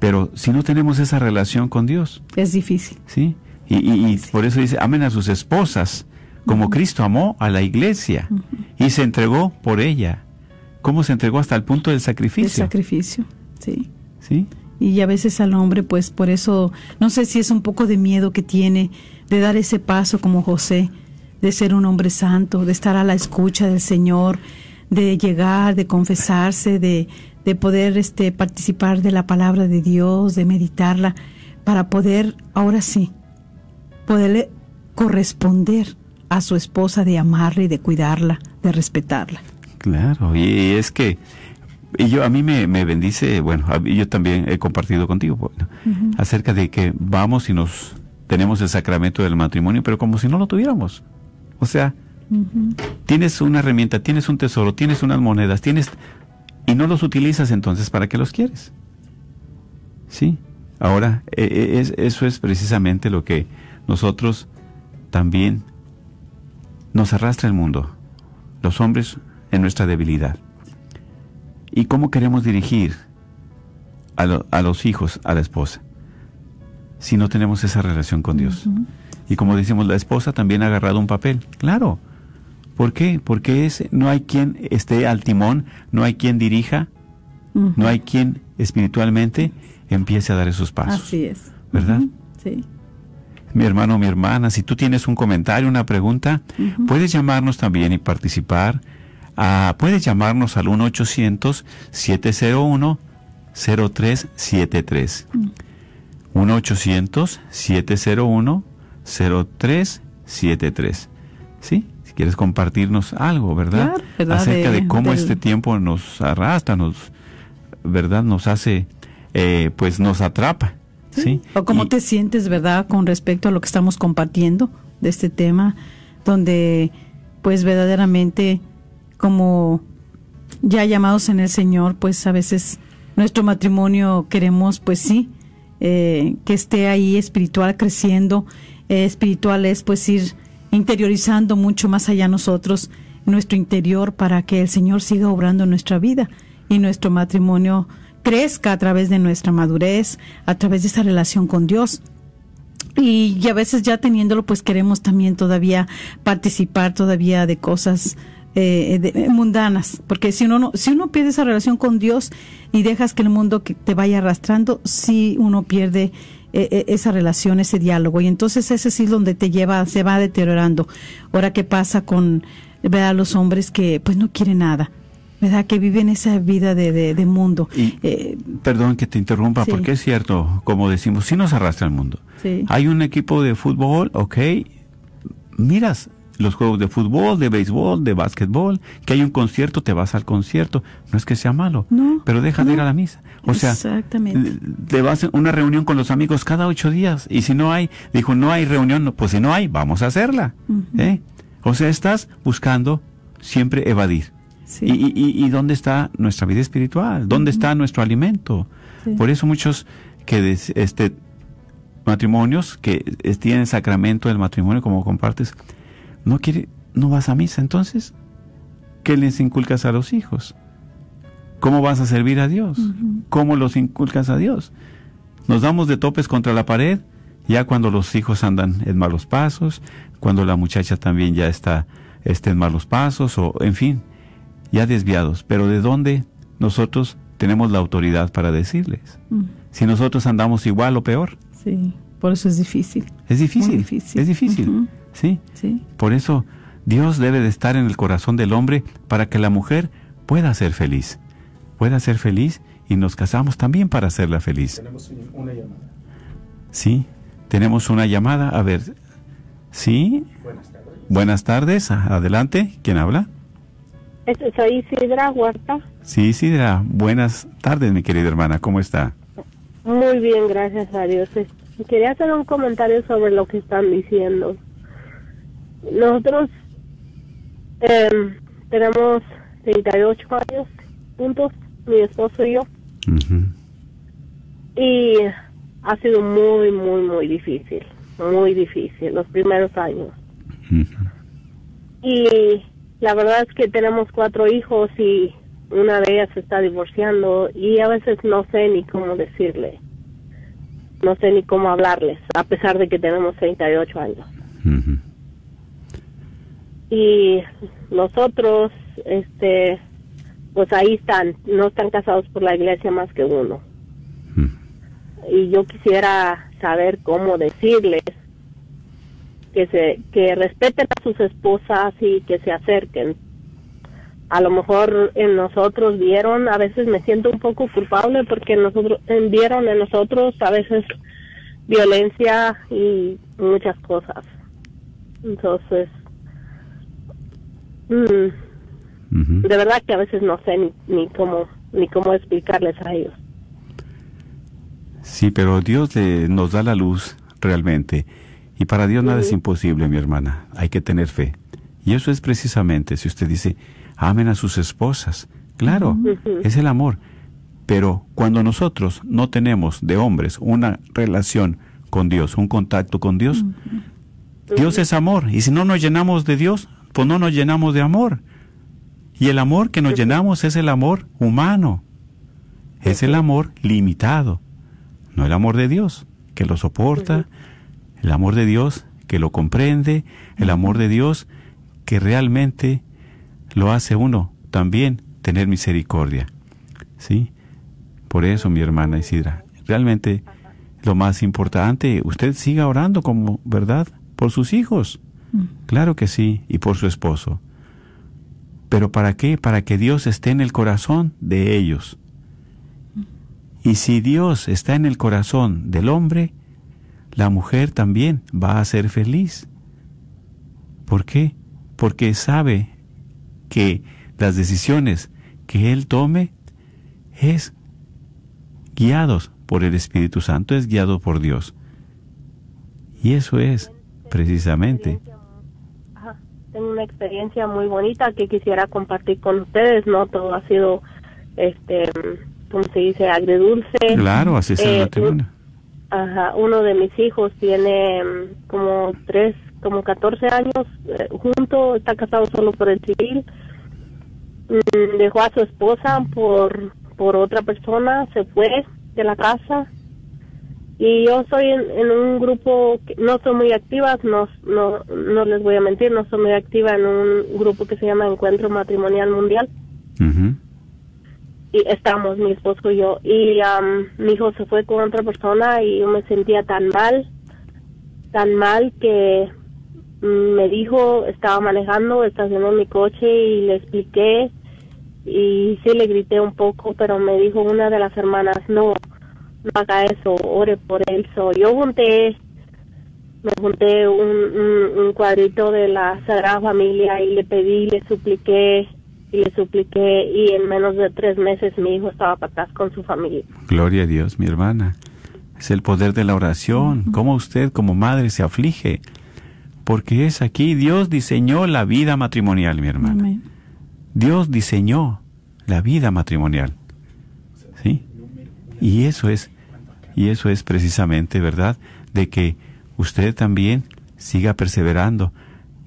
Pero si no tenemos esa relación con Dios. Es difícil. ¿Sí? Y, por eso dice, amen a sus esposas, como Cristo amó a la iglesia y se entregó por ella. ¿Cómo se entregó hasta el punto del sacrificio? El sacrificio, sí. ¿Sí? Y a veces al hombre, pues por eso, no sé si es un poco de miedo que tiene de dar ese paso como José, de ser un hombre santo, de estar a la escucha del Señor, de llegar, de confesarse, de, de poder este, participar de la palabra de Dios, de meditarla, para poder, ahora sí, poderle corresponder a su esposa de amarla y de cuidarla, de respetarla. Claro, y es que y yo a mí me, me bendice, bueno, yo también he compartido contigo bueno, acerca de que vamos y nos tenemos el sacramento del matrimonio, pero como si no lo tuviéramos. O sea, Tienes una herramienta, tienes un tesoro, tienes unas monedas, tienes y no los utilizas entonces para qué los quieres. Sí. Ahora e, e, es, eso es precisamente lo que nosotros también nos arrastra el mundo, los hombres en nuestra debilidad. ¿Y cómo queremos dirigir a, a los hijos, a la esposa, si no tenemos esa relación con Dios? Y como decimos, la esposa también ha agarrado un papel. Claro, ¿Por qué? Porque es, no hay quien esté al timón, no hay quien dirija, no hay quien espiritualmente empiece a dar esos pasos. Así es. ¿Verdad? Sí. Mi hermano, mi hermana, si tú tienes un comentario, una pregunta, puedes llamarnos también y participar. Ah, puedes llamarnos al 1-800-701-0373. 1-800-701-0373. ¿Sí? quieres compartirnos algo, ¿verdad? Acerca de, cómo este tiempo nos arrastra, nos, ¿verdad? Nos hace, eh, pues nos atrapa, ¿sí? O cómo te sientes, ¿verdad? Con respecto a lo que estamos compartiendo de este tema, donde, pues verdaderamente, como ya llamados en el Señor, pues a veces nuestro matrimonio queremos, pues sí, eh, que esté ahí espiritual creciendo. Eh, espiritual es pues ir interiorizando mucho más allá nosotros, nuestro interior, para que el Señor siga obrando nuestra vida y nuestro matrimonio crezca a través de nuestra madurez, a través de esa relación con Dios. Y, a veces ya teniéndolo, pues queremos también todavía participar todavía de cosas eh, mundanas, porque si uno, si uno pierde esa relación con Dios y dejas que el mundo que te vaya arrastrando, sí uno pierde e, e, esa relación, ese diálogo. Y entonces ese sí es donde te lleva, se va deteriorando. Ahora, ¿qué pasa con ¿verdad? los hombres que pues no quieren nada? ¿verdad? Que viven esa vida de, de, mundo. Eh, perdón que te interrumpa, porque es cierto, como decimos, sí nos arrastra el mundo. Hay un equipo de fútbol, ok, miras los juegos de fútbol, de béisbol, de básquetbol, que hay un concierto, te vas al concierto. No es que sea malo, pero deja de ir a la misa. O sea, te vas a una reunión con los amigos cada ocho días y si no hay, dijo, no hay reunión, pues si no hay, vamos a hacerla. ¿eh? O sea, estás buscando siempre evadir. Y, y, y, dónde está nuestra vida espiritual? ¿Dónde está nuestro alimento? Por eso muchos que este matrimonios que tienen sacramento del matrimonio como compartes, no quiere, no vas a misa, entonces, ¿qué les inculcas a los hijos? ¿Cómo vas a servir a Dios? ¿Cómo los inculcas a Dios? Nos damos de topes contra la pared ya cuando los hijos andan en malos pasos, cuando la muchacha también ya está, está en malos pasos, o en fin, ya desviados. Pero ¿de dónde nosotros tenemos la autoridad para decirles? Si nosotros andamos igual o peor. Sí, por eso es difícil. Es difícil, Muy difícil. es difícil. ¿Sí? Sí. Por eso Dios debe de estar en el corazón del hombre para que la mujer pueda ser feliz. Pueda ser feliz y nos casamos también para hacerla feliz. Tenemos una llamada. Sí, tenemos una llamada. A ver, sí. Buenas tardes. Buenas tardes, adelante. ¿Quién habla? Soy Isidra Huerta. Sí, Sidra. Buenas tardes, mi querida hermana. ¿Cómo está? Muy bien, gracias a Dios. Quería hacer un comentario sobre lo que están diciendo. Nosotros em, tenemos 38 años juntos, mi esposo y yo, y ha sido muy, muy, muy difícil, muy difícil los primeros años. Y la verdad es que tenemos cuatro hijos y una de ellas se está divorciando y a veces no sé ni cómo decirle. No sé ni cómo hablarles, a pesar de que tenemos 38 años. Ujú. Y nosotros, este, pues ahí están, no están casados por la iglesia más que uno. Y yo quisiera saber cómo decirles que se que respeten a sus esposas y que se acerquen. A lo mejor en nosotros vieron a veces me siento un poco culpable porque nosotros en- vieron en nosotros a veces violencia y muchas cosas. Entonces mm, de verdad que a veces no sé ni, ni cómo ni cómo explicarles a ellos Sí, pero Dios le- nos da la luz realmente. Y para Dios nada es imposible, mi hermana. Hay que tener fe. Y eso es precisamente, si usted dice, amen a sus esposas. Claro, es el amor. Pero cuando nosotros no tenemos de hombres una relación con Dios, un contacto con Dios, Dios es amor. Y si no nos llenamos de Dios, pues no nos llenamos de amor. Y el amor que nos llenamos es el amor humano. Es el amor limitado. No el amor de Dios, que lo soporta, el amor de Dios que lo comprende, el amor de Dios que realmente lo hace uno también tener misericordia. ¿Sí? Por eso, mi hermana Isidra, realmente lo más importante, usted siga orando como, ¿verdad? Por sus hijos. Claro que sí, y por su esposo. ¿Pero para qué? Para que Dios esté en el corazón de ellos. Y si Dios está en el corazón del hombre, la mujer también va a ser feliz. ¿Por qué? Porque sabe que las decisiones que él tome es guiados por el Espíritu Santo, es guiado por Dios. Y eso es precisamente. Tengo una experiencia muy bonita que quisiera compartir con ustedes, ¿no? Todo ha sido, este, ¿cómo se dice? Agridulce. Claro, así es el Eh. Ajá, uno de mis hijos tiene mm, como tres, como 14 años eh, junto, está casado solo por el civil. Mm, dejó a su esposa por, por otra persona, se fue de la casa. Y yo soy en, en un grupo, que no soy muy activa, no, no, no les voy a mentir, no soy muy activa en un grupo que se llama Encuentro Matrimonial Mundial. Y estamos mi esposo y yo. Y am, mi hijo se fue con otra persona y yo me sentía tan mal tan mal que me dijo estaba manejando estacionó mi coche y le expliqué y sí le grité un poco pero me dijo una de las hermanas no no haga eso ore por él so, yo junté me junté un, un, un cuadrito de la Sagrada Familia y le pedí, le supliqué y le supliqué y en menos de tres meses mi hijo estaba para atrás con su familia. Gloria a Dios, mi hermana. Es el poder de la oración. Cómo usted como madre se aflige. Porque es aquí, Dios diseñó la vida matrimonial, mi hermana. Amén. Dios diseñó la vida matrimonial. ¿Sí? Y eso es, y eso es precisamente, ¿verdad? De que usted también siga perseverando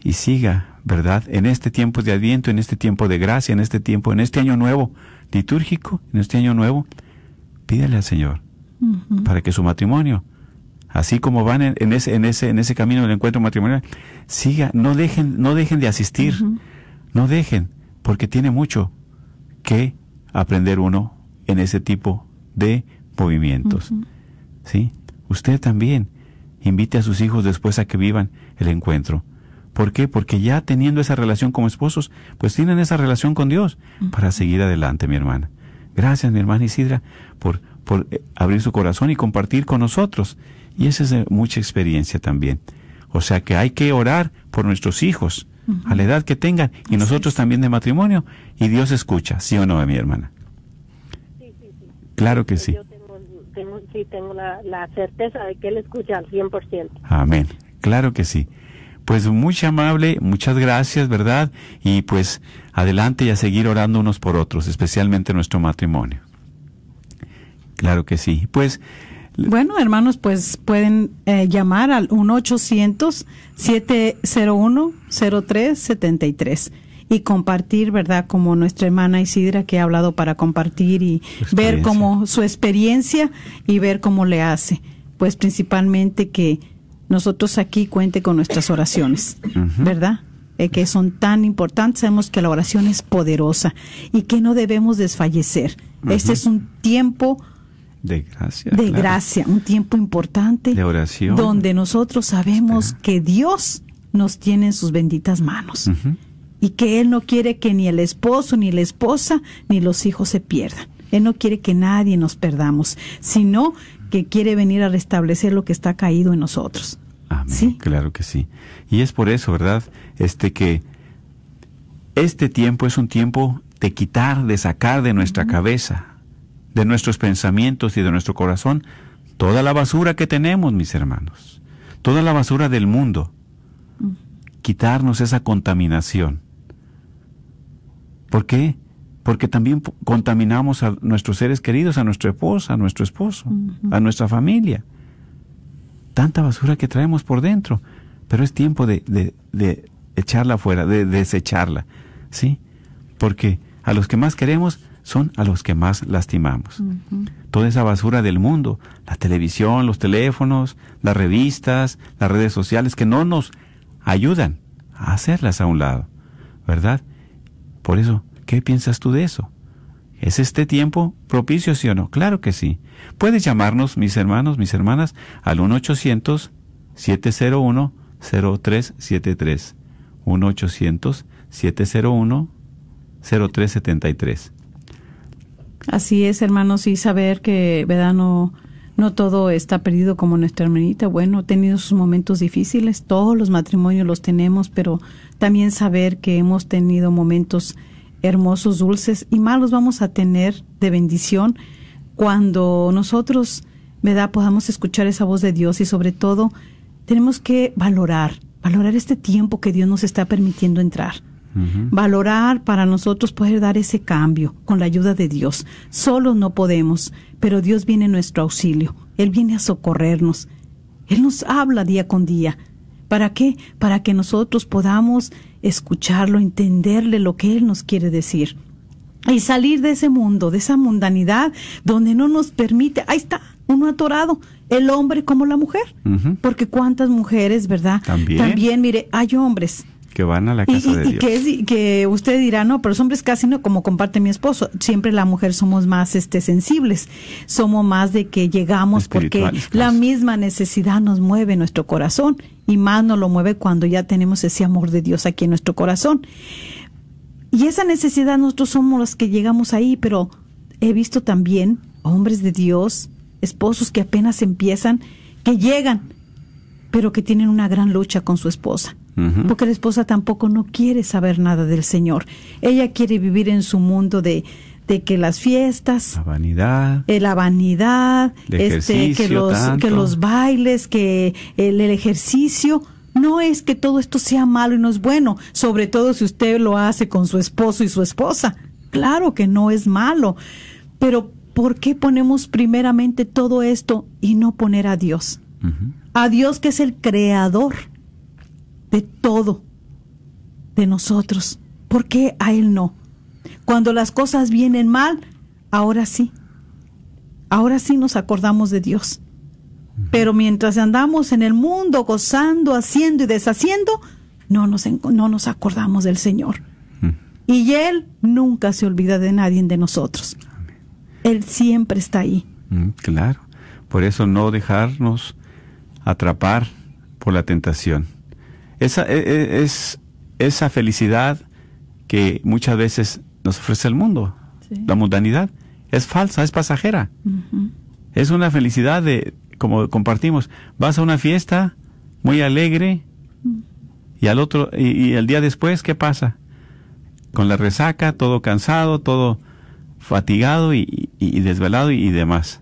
y siga, ¿verdad? En este tiempo de Adviento, en este tiempo de gracia, en este tiempo, en este año nuevo litúrgico, en este año nuevo, pídale al Señor para que su matrimonio, así como van en, en ese, en ese, en ese camino del encuentro matrimonial, siga, no dejen, no dejen de asistir, no dejen, porque tiene mucho que aprender uno en ese tipo de movimientos. ¿Sí? usted también invite a sus hijos después a que vivan el encuentro. ¿Por qué? Porque ya teniendo esa relación como esposos, pues tienen esa relación con Dios para seguir adelante, mi hermana. Gracias, mi hermana Isidra, por, por eh, abrir su corazón y compartir con nosotros. Y esa es de mucha experiencia también. O sea que hay que orar por nuestros hijos, a la edad que tengan, y nosotros también de matrimonio, y Dios escucha, ¿sí o no, mi hermana? Sí, sí, sí. Claro que sí. Yo sí, tengo la, la certeza de que Él escucha al 100%. Amén. Claro que sí. Pues muy amable, muchas gracias, ¿verdad? Y pues adelante y a seguir orando unos por otros, especialmente nuestro matrimonio. Claro que sí. Pues Bueno, hermanos, pues pueden eh, llamar al 1-800-701-0373 y compartir, ¿verdad? Como nuestra hermana Isidra que ha hablado para compartir y ver cómo su experiencia y ver cómo le hace. Pues principalmente que nosotros aquí cuente con nuestras oraciones. ¿verdad? Eh, que son tan importantes. Sabemos que la oración es poderosa y que no debemos desfallecer. Este es un tiempo de gracia. de claro. gracia, un tiempo importante De oración. donde nosotros sabemos Espera. que Dios nos tiene en sus benditas manos. Y que Él no quiere que ni el esposo, ni la esposa, ni los hijos se pierdan. Él no quiere que nadie nos perdamos, sino que quiere venir a restablecer lo que está caído en nosotros. Amén. Sí. Claro que sí. Y es por eso, ¿verdad? Este que este tiempo es un tiempo de quitar, de sacar de nuestra cabeza, de nuestros pensamientos y de nuestro corazón toda la basura que tenemos, mis hermanos. Toda la basura del mundo. Quitarnos esa contaminación. ¿Por qué? Porque también contaminamos a nuestros seres queridos, a nuestra esposa, a nuestro esposo, a nuestra familia tanta basura que traemos por dentro, pero es tiempo de, de, de echarla afuera, de desecharla, ¿sí? Porque a los que más queremos son a los que más lastimamos. Toda esa basura del mundo, la televisión, los teléfonos, las revistas, las redes sociales, que no nos ayudan a hacerlas a un lado, ¿verdad? Por eso, ¿qué piensas tú de eso? ¿Es este tiempo propicio, sí o no? Claro que sí. Puedes llamarnos, mis hermanos, mis hermanas, al 1-800-701-0373. 1-800-701-0373. Así es, hermanos, y saber que, ¿verdad? No, todo está perdido como nuestra hermanita. Bueno, ha tenido sus momentos difíciles, todos los matrimonios los tenemos, pero también saber que hemos tenido momentos hermosos, dulces y malos vamos a tener de bendición cuando nosotros, ¿verdad? Podamos escuchar esa voz de Dios y sobre todo tenemos que valorar, valorar este tiempo que Dios nos está permitiendo entrar Valorar para nosotros poder dar ese cambio con la ayuda de Dios. Solos no podemos, pero Dios viene en nuestro auxilio. Él viene a socorrernos. Él nos habla día con día. ¿Para qué? Para que nosotros podamos escucharlo, entenderle lo que Él nos quiere decir. Y salir de ese mundo, de esa mundanidad donde no nos permite, ahí está, uno atorado, el hombre como la mujer. Porque cuántas mujeres, ¿verdad? También. También, mire, hay hombres Que van a la casa y- de y Dios. que, es- que usted dirá, no, pero los hombres casi no, como comparte mi esposo. Siempre la mujer somos más este sensibles. Somos más de que llegamos porque la claro. misma necesidad nos mueve nuestro corazón y más nos lo mueve cuando ya tenemos ese amor de Dios aquí en nuestro corazón. Y esa necesidad nosotros somos los que llegamos ahí, pero he visto también hombres de Dios, esposos que apenas empiezan, que llegan, pero que tienen una gran lucha con su esposa. Porque la esposa tampoco no quiere saber nada del Señor. Ella quiere vivir en su mundo de, de que las fiestas, La vanidad. eh, la vanidad, este, que los, tanto. que los bailes, que el, el ejercicio. No es que todo esto sea malo y no es bueno, sobre todo si usted lo hace con su esposo y su esposa. Claro que no es malo, pero ¿por qué ponemos primeramente todo esto y no poner a Dios? A Dios que es el creador de todo, de nosotros. ¿Por qué a Él no? Cuando las cosas vienen mal, ahora sí. Ahora sí nos acordamos de Dios. Pero mientras andamos en el mundo gozando, haciendo y deshaciendo, no nos, no nos acordamos del Señor. Y Él nunca se olvida de nadie de nosotros. Él siempre está ahí. Mm, claro. Por eso no dejarnos atrapar por la tentación. Esa e, e, es esa felicidad que muchas veces nos ofrece el mundo, Sí. la mundanidad, es falsa, es pasajera. Es una felicidad de, como compartimos, vas a una fiesta muy alegre y al otro, y, y el día después, ¿qué pasa? Con la resaca, todo cansado, todo fatigado y, y- y desvelado y, y demás.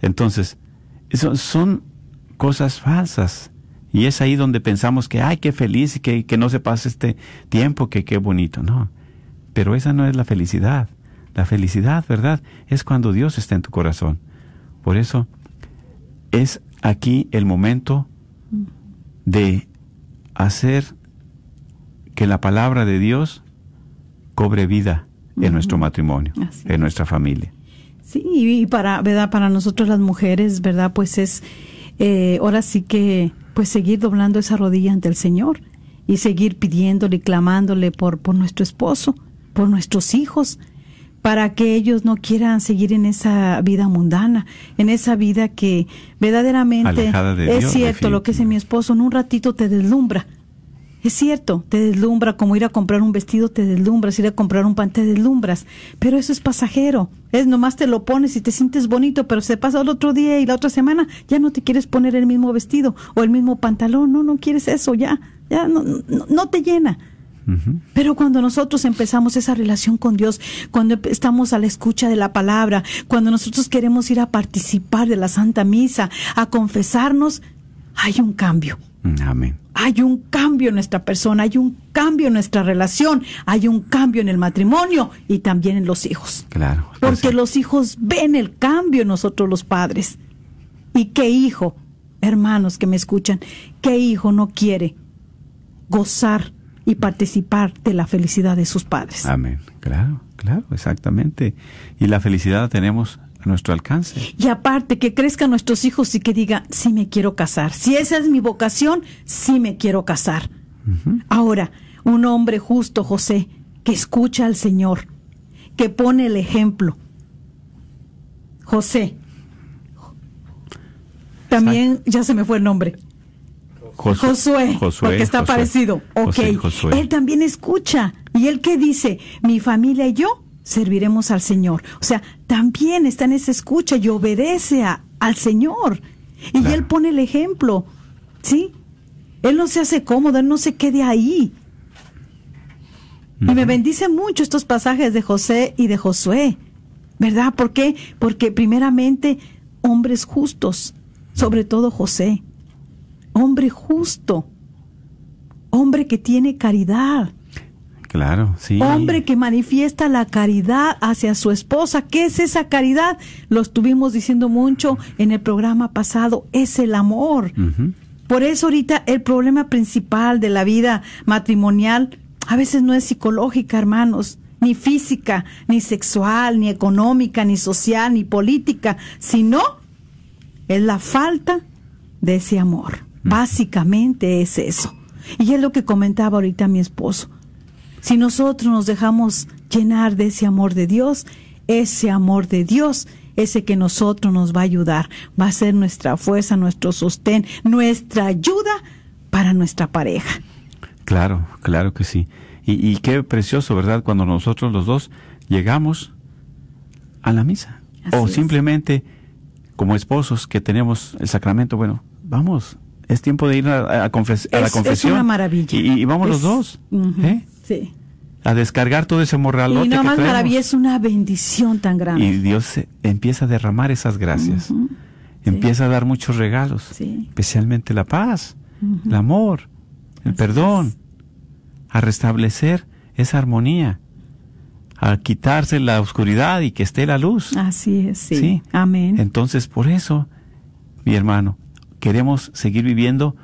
Entonces, eso son cosas falsas. Y es ahí donde pensamos que, ay, qué feliz y que, que no se pase este tiempo, que qué bonito. No, pero esa no es la felicidad. La felicidad, ¿verdad? Es cuando Dios está en tu corazón. Por eso es aquí el momento de hacer que la palabra de Dios cobre vida en nuestro matrimonio, en nuestra familia. Sí, y para, ¿verdad? Para nosotros las mujeres, ¿verdad? Pues es, eh, ahora sí que, pues seguir doblando esa rodilla ante el Señor y seguir pidiéndole y clamándole por, por nuestro esposo, por nuestros hijos, para que ellos no quieran seguir en esa vida mundana, en esa vida que verdaderamente es cierto lo que dice mi esposo, en un ratito te deslumbra. Es cierto, te deslumbra como ir a comprar un vestido, te deslumbras, ir a comprar un pan, te deslumbras, pero eso es pasajero. Es nomás te lo pones y te sientes bonito, pero se pasa el otro día y la otra semana ya no te quieres poner el mismo vestido o el mismo pantalón, no, no quieres eso, ya, ya no, no, no te llena. Pero cuando nosotros empezamos esa relación con Dios, cuando estamos a la escucha de la palabra, cuando nosotros queremos ir a participar de la Santa Misa, a confesarnos, hay un cambio. Amén. Hay un cambio en nuestra persona, hay un cambio en nuestra relación, hay un cambio en el matrimonio y también en los hijos. Claro. Porque los hijos ven el cambio en nosotros los padres. ¿Y qué hijo, hermanos que me escuchan, qué hijo no quiere gozar y participar de la felicidad de sus padres? Amén. Claro, claro, exactamente. Y la felicidad la tenemos a nuestro alcance. Y aparte, que crezcan nuestros hijos y que digan, sí me quiero casar. Si esa es mi vocación, sí me quiero casar. Ahora, un hombre justo, José, que escucha al Señor, que pone el ejemplo. José. También, ya se me fue el nombre. Josu- Josué, Josué, porque está Josué. parecido. Ok. José. Él también escucha. ¿Y él qué dice? Mi familia y yo serviremos al Señor. O sea, también está en esa escucha y obedece a- al Señor. Y Claro. él pone el ejemplo. ¿Sí? Él no se hace cómodo, él no se quede ahí. Y me bendice mucho estos pasajes de José y de Josué. ¿Verdad? ¿Por qué? Porque primeramente hombres justos, sobre todo José. Hombre justo. Hombre que tiene caridad. Claro, sí. Hombre que manifiesta la caridad hacia su esposa. ¿Qué es esa caridad? Lo estuvimos diciendo mucho en el programa pasado. Es el amor. Por eso ahorita el problema principal de la vida matrimonial a veces no es psicológica, hermanos, ni física, ni sexual, ni económica, ni social, ni política, sino es la falta de ese amor. Básicamente es eso. Y es lo que comentaba ahorita mi esposo. Si nosotros nos dejamos llenar de ese amor de Dios, ese amor de Dios, ese que nosotros nos va a ayudar, va a ser nuestra fuerza, nuestro sostén, nuestra ayuda para nuestra pareja. Claro, claro que sí. Y, y qué precioso, ¿verdad? Cuando nosotros los dos llegamos a la misa. Así o es. simplemente como esposos que tenemos el sacramento, bueno, vamos, es tiempo de ir a, a confes- a la Es- es confesión. una maravilla. Y, y vamos los dos. ¿eh? Sí. A descargar todo ese morralote Y no que más maravilla, es una bendición tan grande. Y Dios empieza a derramar esas gracias. Empieza a dar muchos regalos. Sí. Especialmente la paz, el amor, el Así perdón. es. A restablecer esa armonía. A quitarse la oscuridad y que esté la luz. Así es, sí. Sí. Amén. Entonces, por eso, mi hermano, ¿queremos seguir viviendo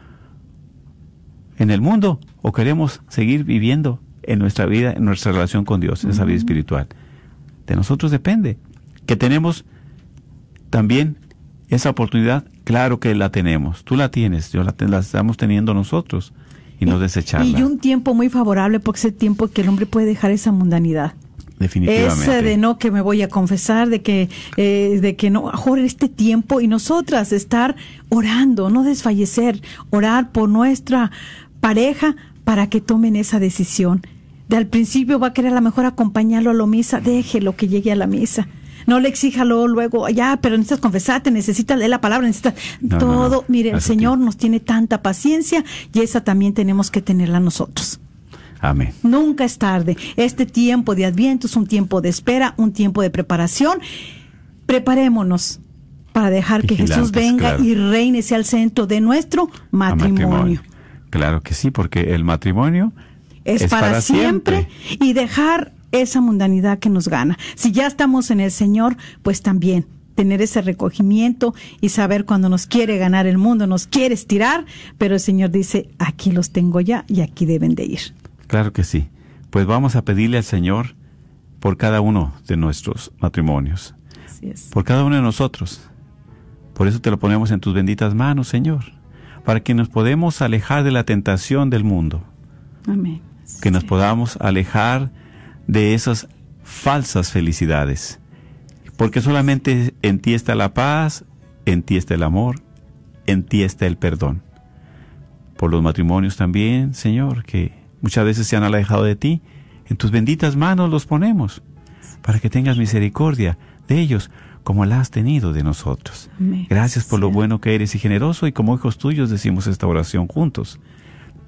en el mundo o queremos seguir viviendo en nuestra vida, en nuestra relación con Dios, en esa vida espiritual? De nosotros depende. Que tenemos también esa oportunidad, claro que la tenemos. Tú la tienes, yo la, la estamos teniendo nosotros y no desecharla. Y un tiempo muy favorable porque es el tiempo que el hombre puede dejar esa mundanidad. Definitivamente. Ese de no que me voy a confesar, de que, eh, de que no, ahora este tiempo y nosotras estar orando, no desfallecer, orar por nuestra pareja para que tomen esa decisión. De al principio va a querer a lo mejor acompañarlo a la misa, déjelo que llegue a la misa. No le exija luego, ya, pero necesitas confesarte, necesitas leer la palabra, necesitas No, todo. no. Mire, el Señor nos tiene tanta paciencia y esa también tenemos que tenerla nosotros. Amén. Nunca es tarde. Este tiempo de Adviento es un tiempo de espera, un tiempo de preparación. Preparémonos para dejar que Jesús venga claro. y reine, sea el centro de nuestro matrimonio. Claro que sí, porque el matrimonio Es, para, siempre, y dejar esa mundanidad que nos gana. Si ya estamos en el Señor, pues también tener ese recogimiento y saber cuando nos quiere ganar el mundo, nos quiere estirar, pero el Señor dice, aquí los tengo ya y aquí deben de ir. Claro que sí. Pues vamos a pedirle al Señor por cada uno de nuestros matrimonios, Así es. por cada uno de nosotros. Por eso te lo ponemos en tus benditas manos, Señor, para que nos podamos alejar de la tentación del mundo, Amén. Que nos podamos alejar de esas falsas felicidades, porque solamente en ti está la paz, en ti está el amor, en ti está el perdón. Por los matrimonios también, Señor, que muchas veces se han alejado de ti, en tus benditas manos los ponemos, para que tengas misericordia de ellos, como la has tenido de nosotros. Amén. Gracias por lo bueno que eres y generoso, y como hijos tuyos decimos esta oración juntos.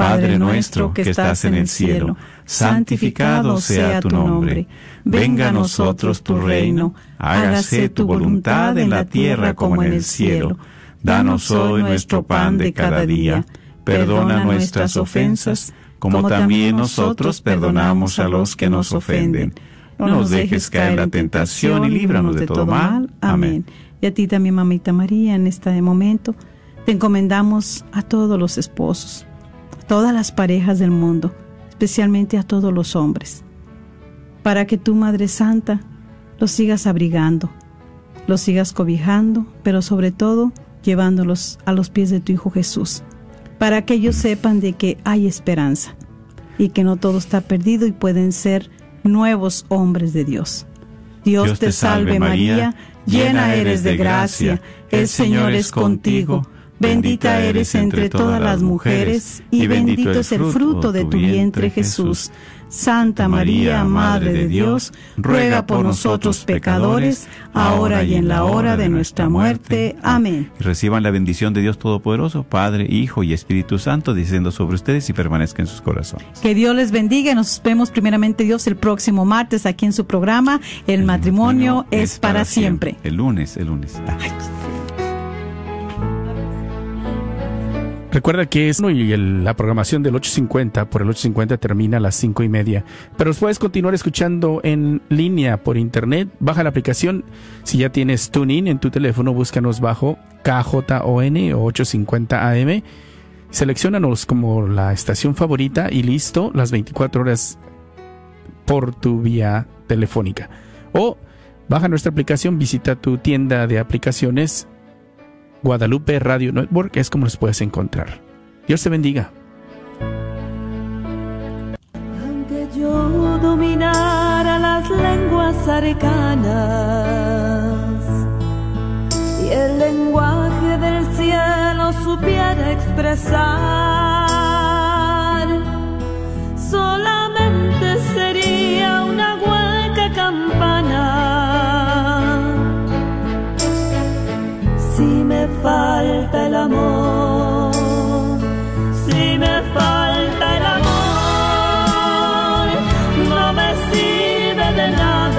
Padre nuestro que estás en el cielo, santificado sea tu nombre. Venga a nosotros tu reino. Hágase tu voluntad en la tierra como en el cielo. Danos hoy nuestro pan de cada día. Perdona nuestras ofensas, como también nosotros perdonamos a los que nos ofenden. No nos dejes caer en la tentación y líbranos de todo mal. Amén. Y a ti también, mamita María, en este momento te encomendamos a todos los esposos, todas las parejas del mundo, especialmente a todos los hombres, para que tu Madre Santa los sigas abrigando, los sigas cobijando, pero sobre todo llevándolos a los pies de tu Hijo Jesús, para que ellos sepan de que hay esperanza y que no todo está perdido y pueden ser nuevos hombres de Dios. Dios, te salve María, llena eres de gracia, el Señor es contigo, bendita eres entre todas las mujeres y bendito es el fruto de tu vientre Jesús. Santa María, Madre de Dios, ruega por nosotros pecadores, ahora y en la hora de nuestra muerte. Amén. Reciban la bendición de Dios Todopoderoso, Padre, Hijo y Espíritu Santo, diciendo sobre ustedes y permanezca en sus corazones. Que Dios les bendiga y nos vemos primeramente Dios el próximo martes aquí en su programa El, matrimonio, es para siempre. El lunes, el lunes. Ah. Recuerda que es la programación del 850 por el 850 termina a las 5 y media. Pero los puedes continuar escuchando en línea por internet. Baja la aplicación. Si ya tienes TuneIn en tu teléfono, búscanos bajo KJON o 850 AM. Seleccionanos como la estación favorita y listo, las 24 horas por tu vía telefónica. O baja nuestra aplicación, visita tu tienda de aplicaciones Guadalupe Radio Network es como los puedes encontrar. Dios te bendiga. Aunque yo dominara las lenguas arcanas y el lenguaje del cielo supiera expresar, solamente sería una hueca campana. falta el amor.